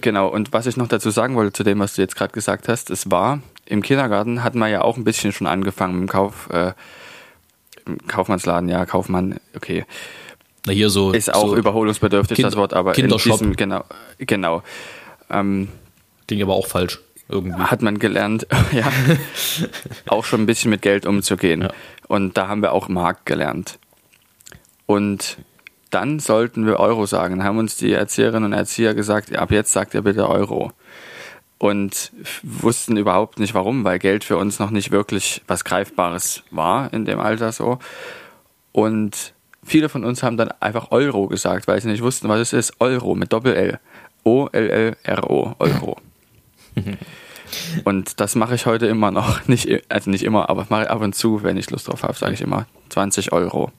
Genau. Und was ich noch dazu sagen wollte zu dem, was du jetzt gerade gesagt hast, es war im Kindergarten hatten wir ja auch ein bisschen schon angefangen dem Kauf, äh, im Kaufmannsladen, ja, Kaufmann, okay. Na hier so ist auch so überholungsbedürftig kind, das Wort, aber Kindershop. in diesem, genau, genau. Ähm, Ging aber auch falsch irgendwie. Hat man gelernt, ja, auch schon ein bisschen mit Geld umzugehen. Ja. Und da haben wir auch Markt gelernt. Und dann sollten wir Euro sagen. Dann haben uns die Erzieherinnen und Erzieher gesagt, ab jetzt sagt ihr bitte Euro. Und wussten überhaupt nicht warum, weil Geld für uns noch nicht wirklich was Greifbares war in dem Alter so. Und viele von uns haben dann einfach Euro gesagt, weil sie nicht wussten, was es ist. Euro mit Doppel-L. O-L-L-R-O. Euro. Und das mache ich heute immer noch. Nicht, also nicht immer, aber mache ab und zu, wenn ich Lust drauf habe, sage ich immer 20 Euro.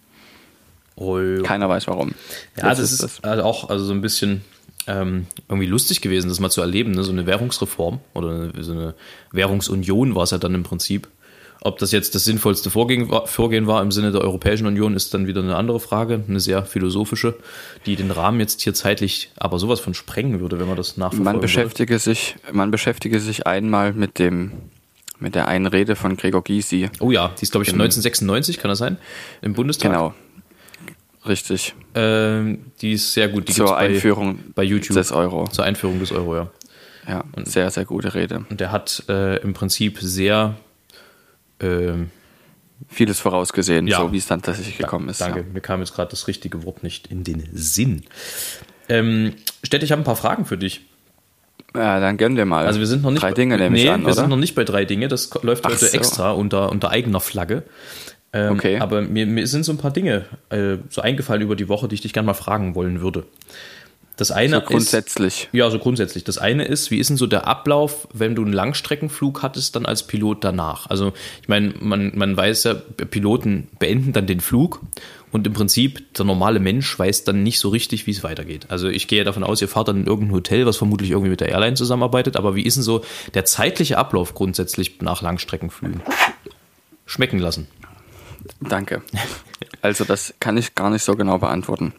Euro. Keiner weiß warum. Ja, das, das ist, das. Also auch also so ein bisschen ähm, irgendwie lustig gewesen, das mal zu erleben. Ne? So eine Währungsreform oder so eine Währungsunion war es ja dann im Prinzip. Ob das jetzt das sinnvollste Vorgehen war, Vorgehen war im Sinne der Europäischen Union, ist dann wieder eine andere Frage, eine sehr philosophische, die den Rahmen jetzt hier zeitlich aber sowas von sprengen würde, wenn man das nachverfolgen Man beschäftige sich, man beschäftige sich einmal mit dem mit der einen Rede von Gregor Gysi. Oh ja, die ist glaube ich 1996, kann das sein? Im Bundestag. Genau. Richtig. Ähm, die ist sehr gut. Die Zur gibt's bei, Einführung bei YouTube. des Euro. Zur Einführung des Euro, ja. Ja, sehr, sehr gute Rede. Und der hat äh, im Prinzip sehr ähm, Vieles vorausgesehen, Ja. so wie es dann tatsächlich gekommen ist. Danke, Ja. mir kam jetzt gerade das richtige Wort nicht in den Sinn. Ähm, Stett, ich habe ein paar Fragen für dich. Ja, dann gönnen wir mal. Also wir sind noch nicht Drei bei, Dinge nehme nee, ich an, wir oder? sind noch nicht bei drei Dinge. Das läuft Ach heute so. extra unter, unter eigener Flagge. Ähm, Okay. Aber mir, mir sind so ein paar Dinge äh, so eingefallen über die Woche, die ich dich gerne mal fragen wollen würde. Das eine so grundsätzlich. Ist, ja, so grundsätzlich. Das eine ist, wie ist denn so der Ablauf, wenn du einen Langstreckenflug hattest, dann als Pilot danach? Also ich meine, man, man weiß ja, Piloten beenden dann den Flug und im Prinzip der normale Mensch weiß dann nicht so richtig, wie es weitergeht. Also ich gehe davon aus, ihr fahrt dann in irgendein Hotel, was vermutlich irgendwie mit der Airline zusammenarbeitet, aber wie ist denn so der zeitliche Ablauf grundsätzlich nach Langstreckenflügen? Schmecken lassen. Danke. Also das kann ich gar nicht so genau beantworten,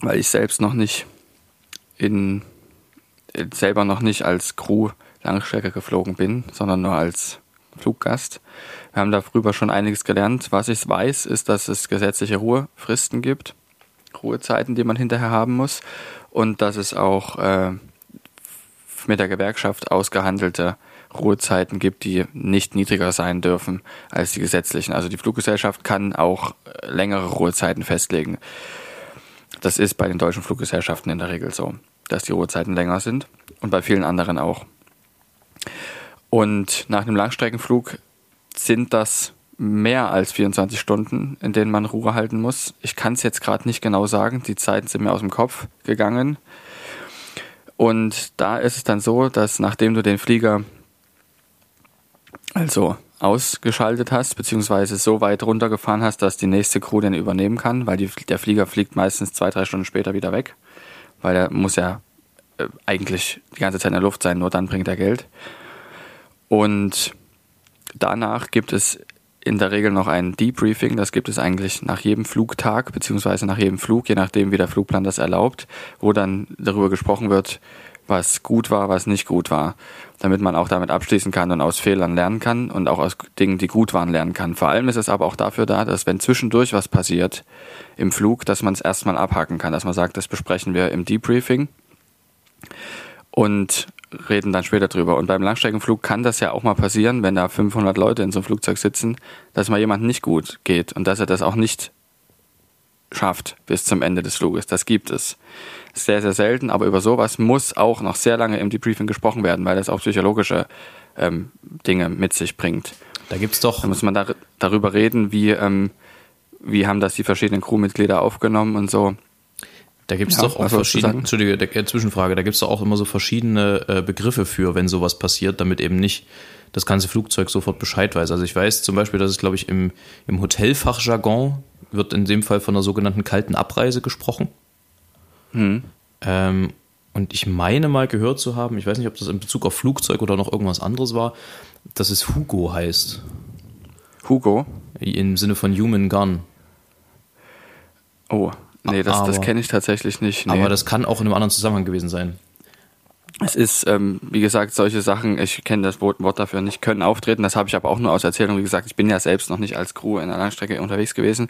weil ich selbst noch nicht in äh, selber noch nicht als Crew Langstrecke geflogen bin, sondern nur als Fluggast. Wir haben darüber schon einiges gelernt. Was ich weiß, ist, dass es gesetzliche Ruhefristen gibt, Ruhezeiten, die man hinterher haben muss, und dass es auch äh, mit der Gewerkschaft ausgehandelte Ruhezeiten gibt, die nicht niedriger sein dürfen als die gesetzlichen. Also die Fluggesellschaft kann auch äh, längere Ruhezeiten festlegen. Das ist bei den deutschen Fluggesellschaften in der Regel so, dass die Ruhezeiten länger sind und bei vielen anderen auch. Und nach einem Langstreckenflug sind das mehr als 24 Stunden, in denen man Ruhe halten muss. Ich kann es jetzt gerade nicht genau sagen, die Zeiten sind mir aus dem Kopf gegangen. Und da ist es dann so, dass nachdem du den Flieger also ausgeschaltet hast, beziehungsweise so weit runtergefahren hast, dass die nächste Crew den übernehmen kann, weil die, der Flieger fliegt meistens zwei, drei Stunden später wieder weg, weil er muss ja äh, eigentlich die ganze Zeit in der Luft sein, nur dann bringt er Geld. Und danach gibt es in der Regel noch ein Debriefing, das gibt es eigentlich nach jedem Flugtag, beziehungsweise nach jedem Flug, je nachdem, wie der Flugplan das erlaubt, wo dann darüber gesprochen wird, was gut war, was nicht gut war, damit man auch damit abschließen kann und aus Fehlern lernen kann und auch aus Dingen, die gut waren, lernen kann. Vor allem ist es aber auch dafür da, dass wenn zwischendurch was passiert im Flug, dass man es erstmal abhaken kann, dass man sagt, das besprechen wir im Debriefing und reden dann später drüber. Und beim Langstreckenflug kann das ja auch mal passieren, wenn da 500 Leute in so einem Flugzeug sitzen, dass mal jemand nicht gut geht und dass er das auch nicht schafft bis zum Ende des Fluges. Das gibt es. Sehr, sehr selten, aber über sowas muss auch noch sehr lange im Debriefing gesprochen werden, weil das auch psychologische ähm, Dinge mit sich bringt. Da gibt's doch, Da muss man da, darüber reden, wie, ähm, wie haben das die verschiedenen Crewmitglieder aufgenommen und so. Da gibt es Ja, doch auch verschiedene? Entschuldige, der, äh, Zwischenfrage, da gibt es doch auch immer so verschiedene äh, Begriffe für, wenn sowas passiert, damit eben nicht das ganze Flugzeug sofort Bescheid weiß. Also ich weiß zum Beispiel, dass es, glaube ich, im, im Hotelfachjargon wird in dem Fall von der sogenannten kalten Abreise gesprochen. Hm. Ähm, und ich meine mal gehört zu haben, ich weiß nicht, ob das in Bezug auf Flugzeug oder noch irgendwas anderes war, dass es Hugo heißt. Hugo. Im Sinne von Human Gun. Oh, nee, das, das kenne ich tatsächlich nicht. Nee. Aber das kann auch in einem anderen Zusammenhang gewesen sein. Es ist, ähm, wie gesagt, solche Sachen, ich kenne das Wort, dafür nicht, können auftreten. Das habe ich aber auch nur aus Erzählung. Wie gesagt, ich bin ja selbst noch nicht als Crew in der Langstrecke unterwegs gewesen.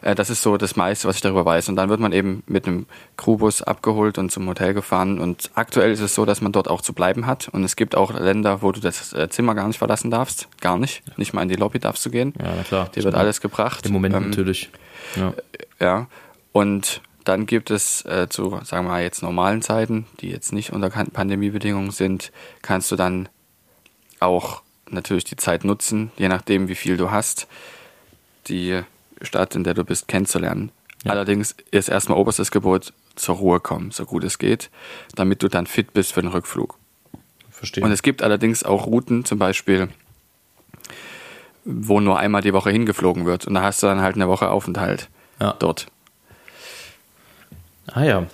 Äh, das ist so das meiste, was ich darüber weiß. Und dann wird man eben mit einem Crewbus abgeholt und zum Hotel gefahren. Und aktuell ist es so, dass man dort auch zu bleiben hat. Und es gibt auch Länder, wo du das äh, Zimmer gar nicht verlassen darfst. Gar nicht. Nicht mal in die Lobby darfst du gehen. Ja, na klar. Dir wird alles gebracht. Im Moment Ähm, natürlich. Ja. ja. Und dann gibt es äh, zu, sagen wir mal, jetzt normalen Zeiten, die jetzt nicht unter Pandemiebedingungen sind, kannst du dann auch natürlich die Zeit nutzen, je nachdem, wie viel du hast, die Stadt, in der du bist, kennenzulernen. Ja. Allerdings ist erstmal oberstes Gebot zur Ruhe kommen, so gut es geht, damit du dann fit bist für den Rückflug. Verstehe. Und es gibt allerdings auch Routen, zum Beispiel, wo nur einmal die Woche hingeflogen wird. Und da hast du dann halt eine Woche Aufenthalt Ja. dort. Ah ja.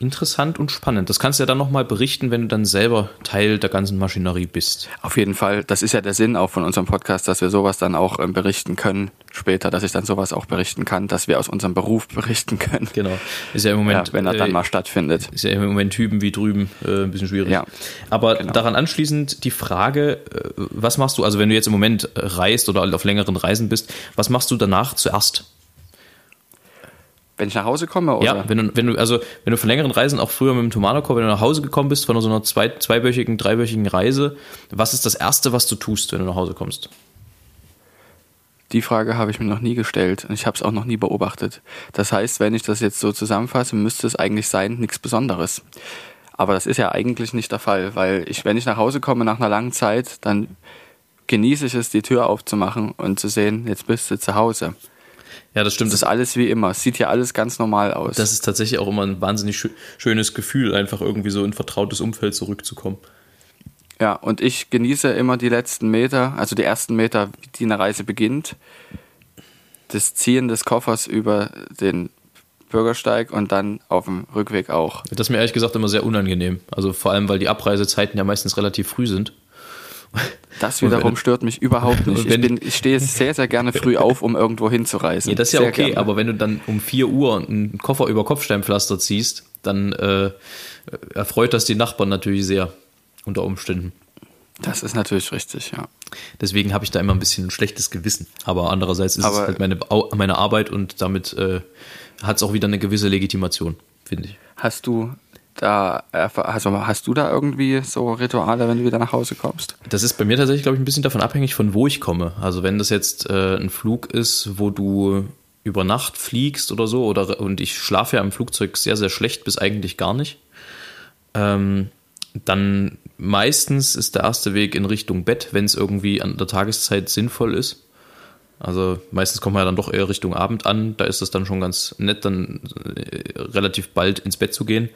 interessant und spannend. Das kannst du ja dann nochmal berichten, wenn du dann selber Teil der ganzen Maschinerie bist. Auf jeden Fall. Das ist ja der Sinn auch von unserem Podcast, dass wir sowas dann auch ähm, berichten können später, dass ich dann sowas auch berichten kann, dass wir aus unserem Beruf berichten können. Genau. Ist ja im Moment, Ja, wenn er dann äh, mal stattfindet. Ist ja im Moment Typen wie drüben äh, ein bisschen schwierig. Ja, Aber genau. daran anschließend die Frage, äh, was machst du, also wenn du jetzt im Moment reist oder auf längeren Reisen bist, was machst du danach zuerst? Wenn ich nach Hause komme, oder? Ja, wenn du, wenn du, also wenn du von längeren Reisen, auch früher mit dem Tomato wenn du nach Hause gekommen bist von so einer zwei, zweiwöchigen, dreiwöchigen Reise, was ist das Erste, was du tust, wenn du nach Hause kommst? Die Frage habe ich mir noch nie gestellt und ich habe es auch noch nie beobachtet. Das heißt, wenn ich das jetzt so zusammenfasse, müsste es eigentlich sein, nichts Besonderes. Aber das ist ja eigentlich nicht der Fall, weil ich, wenn ich nach Hause komme nach einer langen Zeit, dann genieße ich es, die Tür aufzumachen und zu sehen, jetzt bist du zu Hause. Ja, das stimmt. Das ist alles wie immer. Es sieht ja alles ganz normal aus. Das ist tatsächlich auch immer ein wahnsinnig schö schönes Gefühl, einfach irgendwie so in vertrautes Umfeld zurückzukommen. Ja, und ich genieße immer die letzten Meter, also die ersten Meter, die eine Reise beginnt. Das Ziehen des Koffers über den Bürgersteig und dann auf dem Rückweg auch. Das ist mir ehrlich gesagt immer sehr unangenehm. Also vor allem, weil die Abreisezeiten ja meistens relativ früh sind. Das wiederum stört mich überhaupt nicht. Ich, bin, ich stehe sehr, sehr gerne früh auf, um irgendwo hinzureisen. Ja, das ist ja Sehr okay, gerne. aber wenn du dann um 4 Uhr einen Koffer über Kopfsteinpflaster ziehst, dann äh, erfreut das die Nachbarn natürlich sehr unter Umständen. Das ist natürlich richtig, ja. Deswegen habe ich da immer ein bisschen ein schlechtes Gewissen. Aber andererseits ist es Aber- halt meine, meine Arbeit und damit äh, hat es auch wieder eine gewisse Legitimation, finde ich. Hast du da, also hast du da irgendwie so Rituale, wenn du wieder nach Hause kommst? Das ist bei mir tatsächlich, glaube ich, ein bisschen davon abhängig, von wo ich komme. Also wenn das jetzt äh, ein Flug ist, wo du über Nacht fliegst oder so, oder und ich schlafe ja im Flugzeug sehr, sehr schlecht bis eigentlich gar nicht, ähm, dann meistens ist der erste Weg in Richtung Bett, wenn es irgendwie an der Tageszeit sinnvoll ist. Also meistens kommt man ja dann doch eher Richtung Abend an. Da ist es dann schon ganz nett, dann äh, relativ bald ins Bett zu gehen.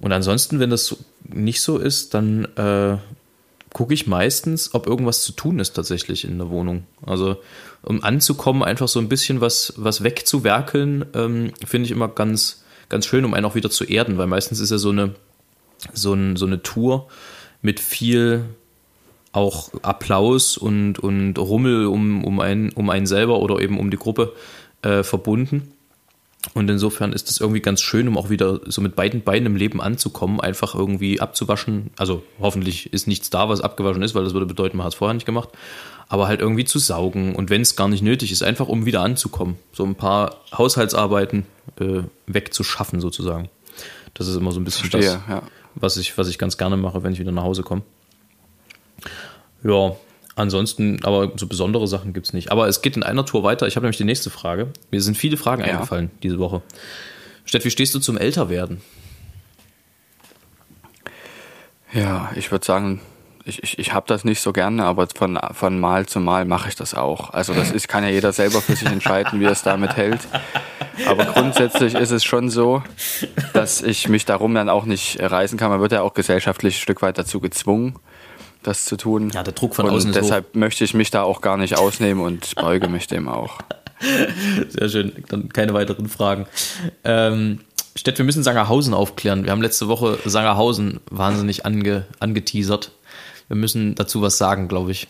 Und ansonsten, wenn das nicht so ist, dann äh, gucke ich meistens, ob irgendwas zu tun ist tatsächlich in der Wohnung. Also um anzukommen, einfach so ein bisschen was, was wegzuwerkeln, ähm, finde ich immer ganz, ganz schön, um einen auch wieder zu erden, weil meistens ist ja so eine, so, ein, so eine Tour mit viel auch Applaus und, und Rummel um, um, einen, um einen selber oder eben um die Gruppe äh, verbunden. Und insofern ist das irgendwie ganz schön, um auch wieder so mit beiden Beinen im Leben anzukommen, einfach irgendwie abzuwaschen. Also hoffentlich ist nichts da, was abgewaschen ist, weil das würde bedeuten, man hat es vorher nicht gemacht. Aber halt irgendwie zu saugen und wenn es gar nicht nötig ist, einfach um wieder anzukommen. So ein paar Haushaltsarbeiten äh, wegzuschaffen sozusagen. Das ist immer so ein bisschen das, Verstehe, ja. was ich, was ich ganz gerne mache, wenn ich wieder nach Hause komme. Ja, ansonsten, aber so besondere Sachen gibt es nicht. Aber es geht in einer Tour weiter. Ich habe nämlich die nächste Frage. Mir sind viele Fragen Ja. eingefallen diese Woche. Steff, wie stehst du zum Älterwerden? Ja, ich würde sagen, ich, ich, ich habe das nicht so gerne, aber von, von Mal zu Mal mache ich das auch. Also das ist, kann ja jeder selber für sich entscheiden, wie er es damit hält. Aber grundsätzlich ist es schon so, dass ich mich darum dann auch nicht reisen kann. Man wird ja auch gesellschaftlich ein Stück weit dazu gezwungen, das zu tun. Ja, der Druck von und außen deshalb möchte ich mich da auch gar nicht ausnehmen und beuge mich dem auch. Sehr schön, dann keine weiteren Fragen. Ähm, Stett, wir müssen Sangerhausen aufklären. Wir haben letzte Woche Sangerhausen wahnsinnig ange, angeteasert. Wir müssen dazu was sagen, glaube ich.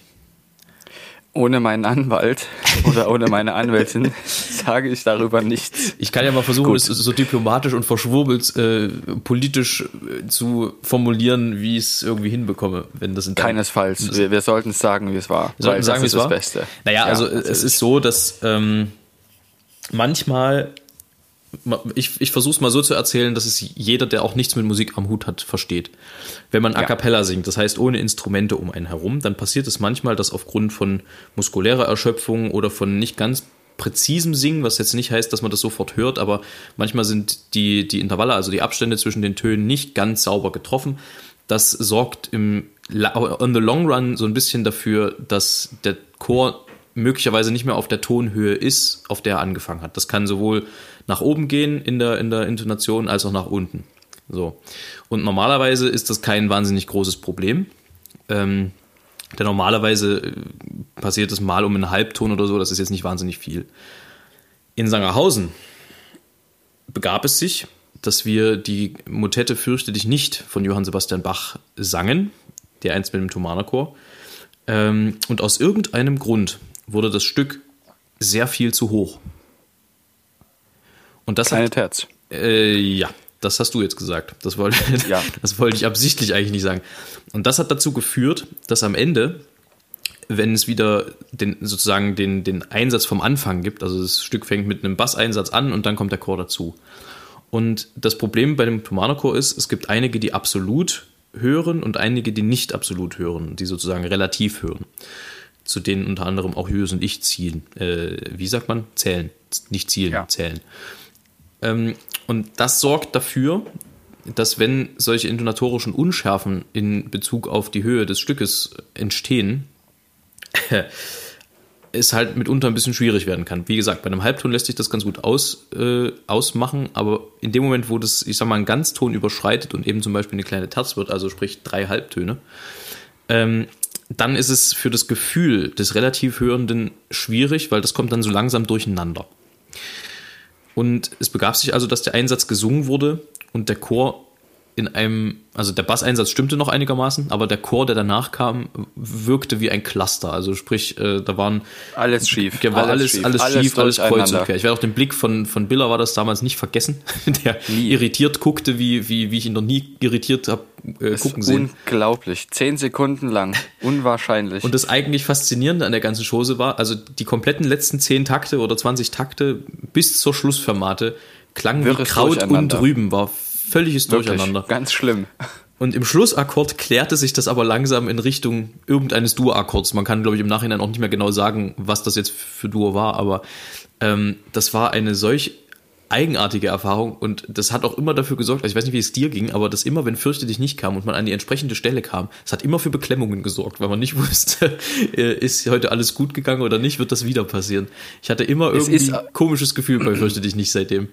Ohne meinen Anwalt oder ohne meine Anwältin sage ich darüber nichts. Ich kann ja mal versuchen, Gut. es so diplomatisch und verschwurbelt äh, politisch äh, zu formulieren, wie ich es irgendwie hinbekomme, wenn das in Keinesfalls. Wir, wir sollten es sagen, wie es war. Wir sollten sagen, wie es war. das Beste. Naja, Ja, also es ist so, dass ähm, manchmal, ma- ich, ich versuche es mal so zu erzählen, dass es jeder, der auch nichts mit Musik am Hut hat, versteht. Wenn man a Ja. cappella singt, das heißt ohne Instrumente um einen herum, dann passiert es manchmal, dass aufgrund von muskulärer Erschöpfung oder von nicht ganz präzisem Singen, was jetzt nicht heißt, dass man das sofort hört, aber manchmal sind die, die Intervalle, also die Abstände zwischen den Tönen nicht ganz sauber getroffen. Das sorgt im on the long run so ein bisschen dafür, dass der Chor möglicherweise nicht mehr auf der Tonhöhe ist, auf der er angefangen hat. Das kann sowohl nach oben gehen in der, in der Intonation als auch nach unten. So. Und normalerweise ist das kein wahnsinnig großes Problem. Ähm, denn normalerweise äh, passiert es mal um einen Halbton oder so, das ist jetzt nicht wahnsinnig viel. In Sangerhausen begab es sich, dass wir die Motette Fürchte dich nicht von Johann Sebastian Bach sangen, der einst mit dem Thomanerchor. Ähm, und aus irgendeinem Grund wurde das Stück sehr viel zu hoch. Und das Kleine hat, Terz. äh, ja, das hast du jetzt gesagt. Das wollte, Ja. das wollte ich absichtlich eigentlich nicht sagen. Und das hat dazu geführt, dass am Ende, wenn es wieder den, sozusagen den, den Einsatz vom Anfang gibt, also das Stück fängt mit einem Basseinsatz an und dann kommt der Chor dazu. Und das Problem bei dem Thomanerchor ist, es gibt einige, die absolut hören und einige, die nicht absolut hören, die sozusagen relativ hören. Zu denen unter anderem auch Julius und ich zielen. Äh, wie sagt man? Zählen. Nicht zielen, Ja. zählen. Ähm, und das sorgt dafür, dass wenn solche intonatorischen Unschärfen in Bezug auf die Höhe des Stückes entstehen, es halt mitunter ein bisschen schwierig werden kann. Wie gesagt, bei einem Halbton lässt sich das ganz gut aus, äh, ausmachen, aber in dem Moment, wo das, ich sag mal, einen Ganzton überschreitet und eben zum Beispiel eine kleine Terz wird, also sprich drei Halbtöne, ähm, dann ist es für das Gefühl des relativ Hörenden schwierig, weil das kommt dann so langsam durcheinander. Und es begab sich also, dass der Einsatz gesungen wurde und der Chor in einem, also der Basseinsatz stimmte noch einigermaßen, aber der Chor, der danach kam, wirkte wie ein Cluster. Also sprich, äh, da waren Alles schief. ja, war alles, alles, alles schief, alles kreuz und quer. Ich werde auch den Blick von, von Biller war das damals nicht vergessen, der Nie. irritiert guckte, wie, wie, wie ich ihn noch nie irritiert habe äh, gucken sehen. unglaublich. Zehn Sekunden lang. Unwahrscheinlich. Und das eigentlich Faszinierende an der ganzen Chose war, also die kompletten letzten 10 Takte oder 20 Takte bis zur Schlussformate klangen wie Kraut und Durcheinander. Rüben, war völliges Wirklich, Durcheinander. Ganz schlimm. Und im Schlussakkord klärte sich das aber langsam in Richtung irgendeines Dur-Akkords. Man kann, glaube ich, im Nachhinein auch nicht mehr genau sagen, was das jetzt für Dur war, aber ähm, das war eine solch eigenartige Erfahrung und das hat auch immer dafür gesorgt, also ich weiß nicht, wie es dir ging, aber dass immer, wenn Fürchte dich nicht kam und man an die entsprechende Stelle kam, es hat immer für Beklemmungen gesorgt, weil man nicht wusste, äh, ist heute alles gut gegangen oder nicht, wird das wieder passieren. Ich hatte immer irgendwie ist- ein komisches Gefühl bei Fürchte dich nicht seitdem.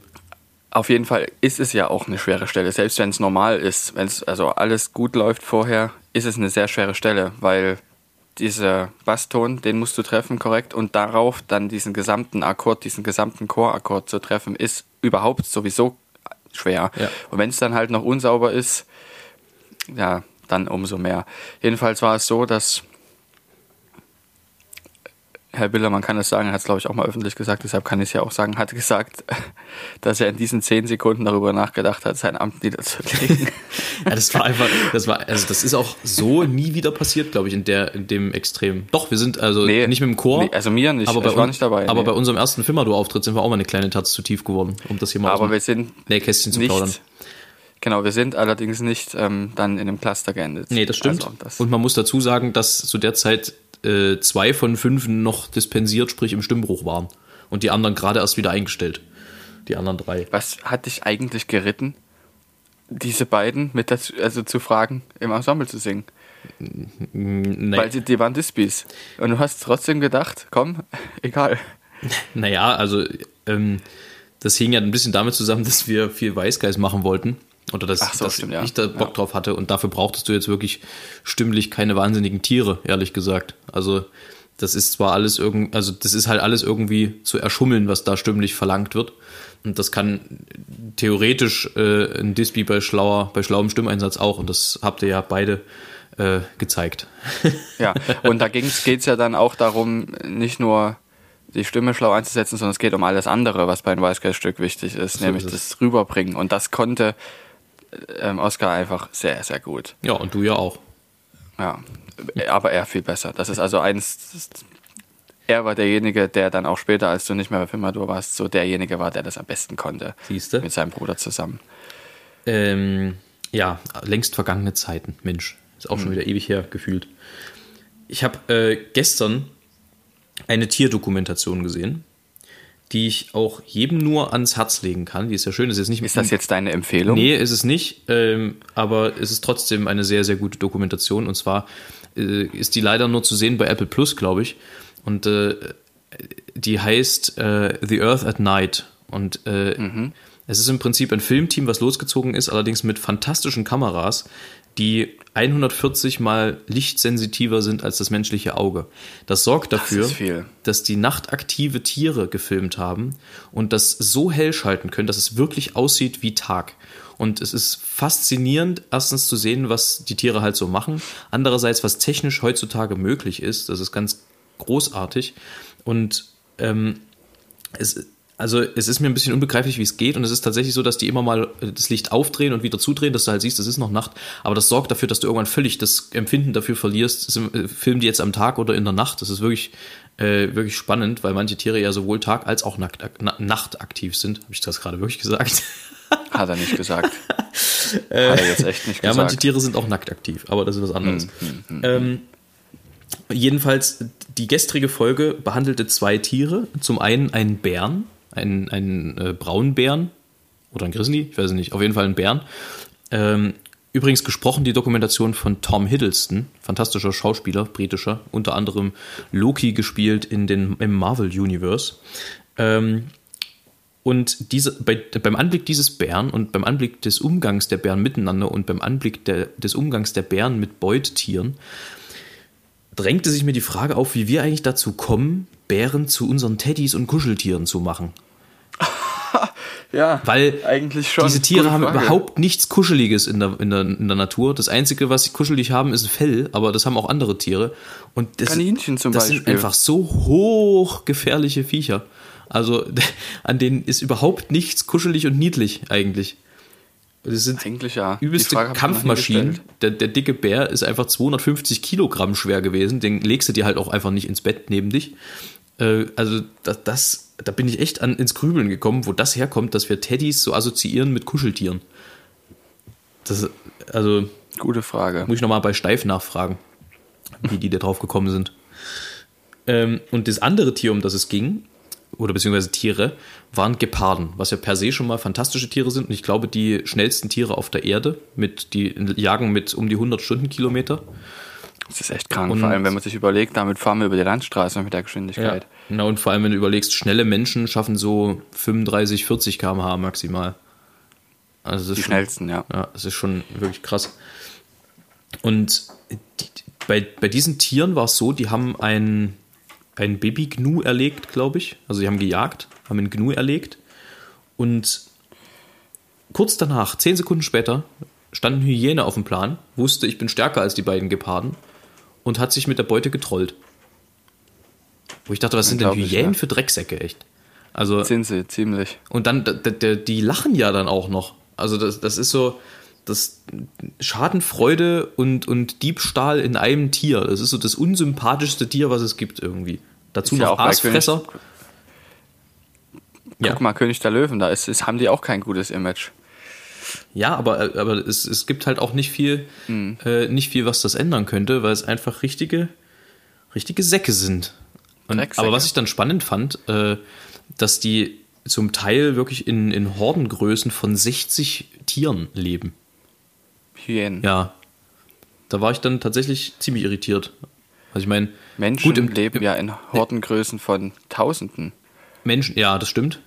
Auf jeden Fall ist es ja auch eine schwere Stelle. Selbst wenn es normal ist, wenn es also alles gut läuft vorher, ist es eine sehr schwere Stelle, weil dieser Basston, den musst du treffen korrekt und darauf dann diesen gesamten Akkord, diesen gesamten Chorakkord zu treffen, ist überhaupt sowieso schwer. Ja. Und wenn es dann halt noch unsauber ist, ja, dann umso mehr. Jedenfalls war es so, dass Herr Biller, man kann es sagen, er hat es glaube ich auch mal öffentlich gesagt, deshalb kann ich es ja auch sagen, hat gesagt, dass er in diesen zehn Sekunden darüber nachgedacht hat, sein Amt niederzulegen. Ja, das war einfach, das war, also das ist auch so nie wieder passiert, glaube ich, in der, in dem Extrem. Doch, wir sind also Nee. nicht mit dem Chor. Nee, also mir nicht. aber Ich bei war un- nicht dabei, Aber nee. bei unserem ersten Firmado-Auftritt sind wir auch mal eine kleine Taz zu tief geworden, um das hier mal Aber wir sind Nähkästchen zu plaudern. genau, wir sind allerdings nicht ähm, dann in einem Cluster geendet. Nee, das stimmt. Also, das, Und man muss dazu sagen, dass zu der Zeit äh, zwei von fünf noch dispensiert, sprich im Stimmbruch waren. Und die anderen gerade erst wieder eingestellt. Die anderen drei. was hat dich eigentlich geritten, diese beiden mit dazu, also zu fragen, im Ensemble zu singen? Nee. Weil sie, die waren Dispis. Und du hast trotzdem gedacht, komm, egal. Naja, also ähm, das hing ja ein bisschen damit zusammen, dass wir viel Weißgeist machen wollten. Oder dass, so, dass stimmt, ja. ich da Bock Ja. drauf hatte. Und dafür brauchtest du jetzt wirklich stimmlich keine wahnsinnigen Tiere, ehrlich gesagt. Also das ist zwar alles irgendwie, also das ist halt alles irgendwie zu erschummeln, was da stimmlich verlangt wird. Und das kann theoretisch äh, ein Dispi bei schlauer, bei schlauem Stimmeinsatz auch. Und das habt ihr ja beide äh, gezeigt. Ja, und da geht es ja dann auch darum, nicht nur die Stimme schlau einzusetzen, sondern es geht um alles andere, was bei einem Weißgeiststück wichtig ist, nämlich ist das Rüberbringen. Und das konnte ähm, Oscar einfach sehr, sehr gut. Ja, und du ja auch. Ja, aber er viel besser. Das ist also eins. das- Er war derjenige, der dann auch später, als du nicht mehr bei Filmadur warst, so derjenige war, der das am besten konnte. Siehste? Mit seinem Bruder zusammen. Ähm, ja, längst vergangene Zeiten, Mensch. Ist auch schon wieder ewig her gefühlt. Ich habe äh, gestern eine Tierdokumentation gesehen, die ich auch jedem nur ans Herz legen kann. Die ist ja schön, ist jetzt nicht Ist das jetzt deine Empfehlung? Nee, ist es nicht, ähm, aber es ist trotzdem eine sehr, sehr gute Dokumentation. Und zwar äh, ist die leider nur zu sehen bei Apple Plus, glaube ich. Und äh, die heißt äh, The Earth at Night. Und äh, Es ist im Prinzip ein Filmteam, was losgezogen ist, allerdings mit fantastischen Kameras, die 140 mal lichtsensitiver sind als das menschliche Auge. Das sorgt dafür, viel. dass die nachtaktive Tiere gefilmt haben und das so hell schalten können, dass es wirklich aussieht wie Tag. Und es ist faszinierend, erstens zu sehen, was die Tiere halt so machen. Andererseits, was technisch heutzutage möglich ist. Das ist ganz großartig. Und ähm, es, also es ist mir ein bisschen unbegreiflich, wie es geht. Und es ist tatsächlich so, dass die immer mal äh, das Licht aufdrehen und wieder zudrehen, dass du halt siehst, es ist noch Nacht. Aber das sorgt dafür, dass du irgendwann völlig das Empfinden dafür verlierst, äh, filmen die jetzt am Tag oder in der Nacht. Das ist wirklich, äh, wirklich spannend, weil manche Tiere ja sowohl Tag als auch Nackt, na, Nacht aktiv sind. Habe ich das gerade wirklich gesagt? Hat er nicht gesagt. Hat er jetzt echt nicht Ja, gesagt. manche Tiere sind auch nackt aktiv, aber das ist was anderes. ähm, jedenfalls, die gestrige Folge behandelte zwei Tiere. Zum einen einen Bären, einen, einen äh, Braunbären oder einen Grizzly, ich weiß es nicht, auf jeden Fall einen Bären. Ähm, übrigens gesprochen die Dokumentation von Tom Hiddleston, fantastischer Schauspieler, britischer, unter anderem Loki gespielt in den, im Marvel Universe. Ähm, und diese, bei, beim Anblick dieses Bären und beim Anblick des Umgangs der Bären miteinander und beim Anblick der, des Umgangs der Bären mit Beutetieren drängte sich mir die Frage auf, wie wir eigentlich dazu kommen, Bären zu unseren Teddys und Kuscheltieren zu machen. Ja, Weil eigentlich schon. diese Tiere haben überhaupt nichts Kuscheliges in der, in, der, in der Natur. Das Einzige, was sie kuschelig haben, ist ein Fell, aber das haben auch andere Tiere. Und das, Kaninchen zum das Beispiel. sind einfach so hochgefährliche Viecher. Also an denen ist überhaupt nichts kuschelig und niedlich eigentlich. Das sind Eigentlich ja. Übelste Kampfmaschinen. Der, der dicke Bär ist einfach 250 Kilogramm schwer gewesen. Den legst du dir halt auch einfach nicht ins Bett neben dich. Äh, also das, das, da bin ich echt an, ins Grübeln gekommen, wo das herkommt, dass wir Teddys so assoziieren mit Kuscheltieren. Das, also Gute Frage. muss ich nochmal bei Steif nachfragen, wie die da drauf gekommen sind. Ähm, und das andere Tier, um das es ging, oder beziehungsweise Tiere, waren Geparden, was ja per se schon mal fantastische Tiere sind. Und ich glaube, die schnellsten Tiere auf der Erde, mit, die jagen mit um die 100 Stundenkilometer. Das ist echt krank. Und- Vor allem, wenn man sich überlegt, damit fahren wir über die Landstraße mit der Geschwindigkeit. Na, und vor allem, wenn du überlegst, schnelle Menschen schaffen so 35, 40 km/h maximal. Also Die schon- schnellsten, ja. Ja, das ist schon wirklich krass. Und die, bei, bei diesen Tieren war es so, die haben ein, ein Baby-Gnu erlegt, glaube ich. Also die haben gejagt, haben einen Gnu erlegt. Und kurz danach, zehn Sekunden später, stand eine Hyäne auf dem Plan, wusste, ich bin stärker als die beiden Geparden und hat sich mit der Beute getrollt. Wo ich dachte, was sind denn Hyänen ja. für Drecksäcke, echt? Also, Sind sie, ziemlich. und dann, die lachen ja dann auch noch. Also das, das ist so, das Schadenfreude und, und Diebstahl in einem Tier. Das ist so das unsympathischste Tier, was es gibt irgendwie. Dazu Ist ja noch bei Aasfresser. Guck Ja. mal, König der Löwen, da ist, ist, haben die auch kein gutes Image. Ja, aber, aber es, es gibt halt auch nicht viel, Mhm. äh, nicht viel, was das ändern könnte, weil es einfach richtige, richtige Säcke sind. Und, aber was ich dann spannend fand, äh, dass die zum Teil wirklich in, in Hordengrößen von 60 Tieren leben. Hyänen. Ja. Da war ich dann tatsächlich ziemlich irritiert. Also ich meine, Menschen gut, im, leben im, ja in Hordengrößen von Tausenden. Menschen, ja, das stimmt.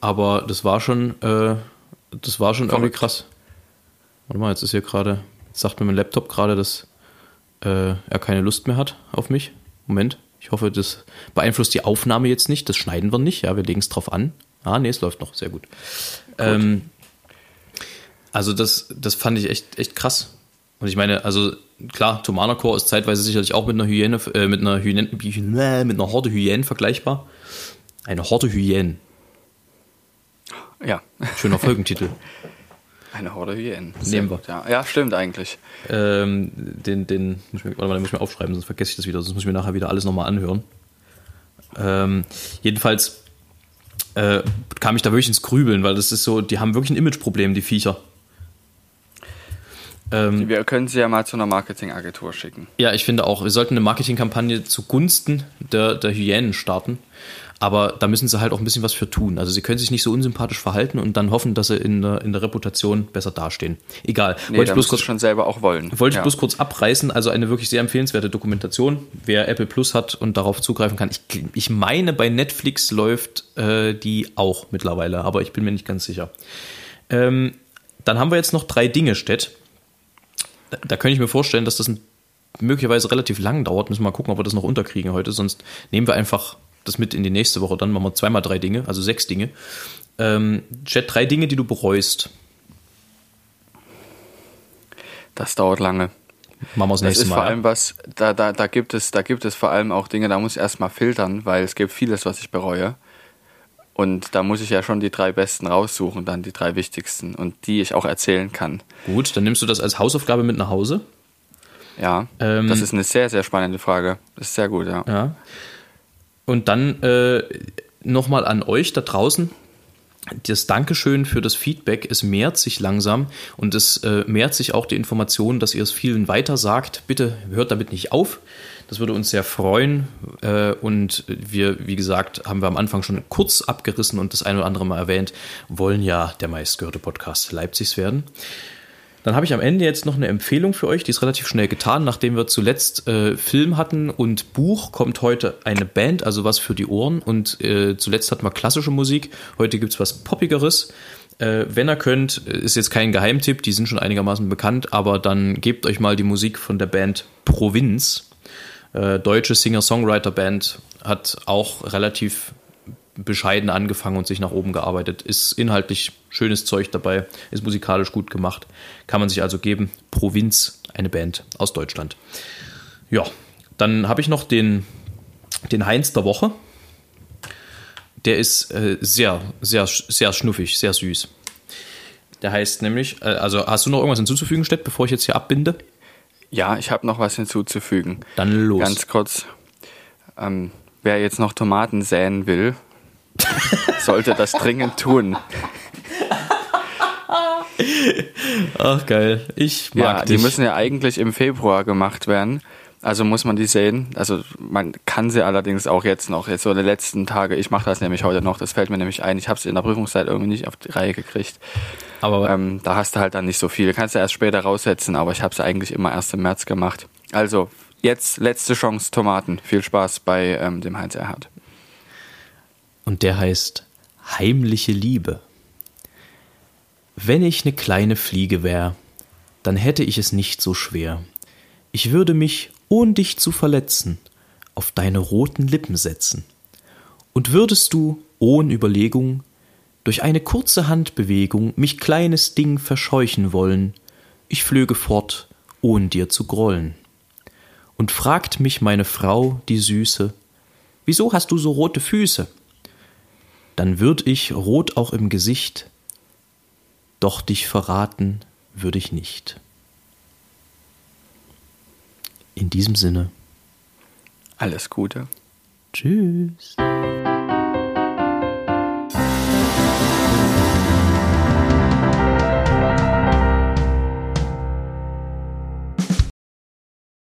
Aber das war schon, äh, das war schon irgendwie krass. Warte mal, jetzt ist hier gerade, sagt mir mein Laptop gerade, dass äh, er keine Lust mehr hat auf mich. Moment, ich hoffe, das beeinflusst die Aufnahme jetzt nicht. Das schneiden wir nicht, ja, wir legen es drauf an. Ah, nee, es läuft noch, sehr gut. Ähm, also das, das fand ich echt, echt krass. Und ich meine, also klar, Tomana Core ist zeitweise sicherlich auch mit einer Hyäne, äh, mit einer Hyänen, äh, mit einer Horde Hyänen vergleichbar. Eine Horde Hyänen. Ja, Schöner Folgentitel. eine Horde Hyänen. Nehmen wir. Ja. ja, stimmt eigentlich. ähm, den, den, muss ich mir, warte mal, den muss ich mir aufschreiben, sonst vergesse ich das wieder, sonst muss ich mir nachher wieder alles nochmal anhören. Ähm, jedenfalls äh, kam ich da wirklich ins Grübeln, weil das ist so, die haben wirklich ein Imageproblem, die Viecher. Ähm, Wir können sie ja mal zu einer Marketingagentur schicken. Ja, ich finde auch, wir sollten eine Marketingkampagne zugunsten der, der Hyänen starten. Aber da müssen sie halt auch ein bisschen was für tun. Also sie können sich nicht so unsympathisch verhalten und dann hoffen, dass sie in der, in der Reputation besser dastehen. Egal. Nee, wollte ich bloß kurz schon selber auch wollen. Wollte ja. ich bloß kurz abreißen. Also eine wirklich sehr empfehlenswerte Dokumentation. Wer Apple Plus hat und darauf zugreifen kann. Ich, ich meine, bei Netflix läuft äh, die auch mittlerweile, aber ich bin mir nicht ganz sicher. Ähm, dann haben wir jetzt noch drei Dinge, Stett. Da, da könnte ich mir vorstellen, dass das ein, möglicherweise relativ lang dauert. Müssen wir mal gucken, ob wir das noch unterkriegen heute. Sonst nehmen wir einfach das mit in die nächste Woche. Dann machen wir zweimal drei Dinge, also sechs Dinge. Ähm, Chat, drei Dinge, die du bereust. Das dauert lange. Machen wir das nächste ist Mal. Vor allem was, da, da, da, gibt es, da gibt es vor allem auch Dinge, da muss ich erstmal filtern, weil es gibt vieles, was ich bereue. Und da muss ich ja schon die drei besten raussuchen, dann die drei wichtigsten und die ich auch erzählen kann. Gut, dann nimmst du das als Hausaufgabe mit nach Hause. Ja, ähm, das ist eine sehr, sehr spannende Frage. Das ist sehr gut, ja. ja. Und dann äh, nochmal an euch da draußen. Das Dankeschön für das Feedback, es mehrt sich langsam und es äh, mehrt sich auch die Information, dass ihr es vielen weiter sagt. Bitte hört damit nicht auf. Das würde uns sehr freuen. Äh, und wir, wie gesagt, haben wir am Anfang schon kurz abgerissen und das ein oder andere Mal erwähnt, wollen ja der meistgehörte Podcast Leipzigs werden. Dann habe ich am Ende jetzt noch eine Empfehlung für euch, die ist relativ schnell getan. Nachdem wir zuletzt äh, Film hatten und Buch, kommt heute eine Band, also was für die Ohren. Und äh, zuletzt hatten wir klassische Musik. Heute gibt es was Poppigeres. Äh, wenn ihr könnt, ist jetzt kein Geheimtipp, die sind schon einigermaßen bekannt, aber dann gebt euch mal die Musik von der Band Provinz. Äh, deutsche Singer-Songwriter-Band hat auch relativ bescheiden angefangen und sich nach oben gearbeitet. Ist inhaltlich schönes Zeug dabei, ist musikalisch gut gemacht. Kann man sich also geben. Provinz, eine Band aus Deutschland. Ja, dann habe ich noch den, den Heinz der Woche. Der ist äh, sehr, sehr, sehr schnuffig, sehr süß. Der heißt nämlich, äh, also hast du noch irgendwas hinzuzufügen, Stett, bevor ich jetzt hier abbinde? Ja, ich habe noch was hinzuzufügen. Dann los. Ganz kurz. Ähm, wer jetzt noch Tomaten säen will, sollte das dringend tun. Ach geil, ich mag ja, dich. Die müssen ja eigentlich im Februar gemacht werden. Also muss man die sehen. Also man kann sie allerdings auch jetzt noch, jetzt so in den letzten Tage, ich mache das nämlich heute noch, das fällt mir nämlich ein, ich habe es in der Prüfungszeit irgendwie nicht auf die Reihe gekriegt. Aber ähm, da hast du halt dann nicht so viel. Kannst du erst später raussetzen, aber ich habe es eigentlich immer erst im März gemacht. Also jetzt letzte Chance, Tomaten. Viel Spaß bei ähm, dem Heinz Erhard. Und der heißt Heimliche Liebe. Wenn ich ne kleine Fliege wär, dann hätte ich es nicht so schwer. Ich würde mich, ohn dich zu verletzen, auf deine roten Lippen setzen. Und würdest du, ohn Überlegung, durch eine kurze Handbewegung mich kleines Ding verscheuchen wollen, ich flöge fort, ohn dir zu grollen. Und fragt mich meine Frau, die Süße, wieso hast du so rote Füße? Dann würd ich, rot auch im Gesicht, doch dich verraten würde ich nicht. In diesem Sinne. Alles Gute. Tschüss.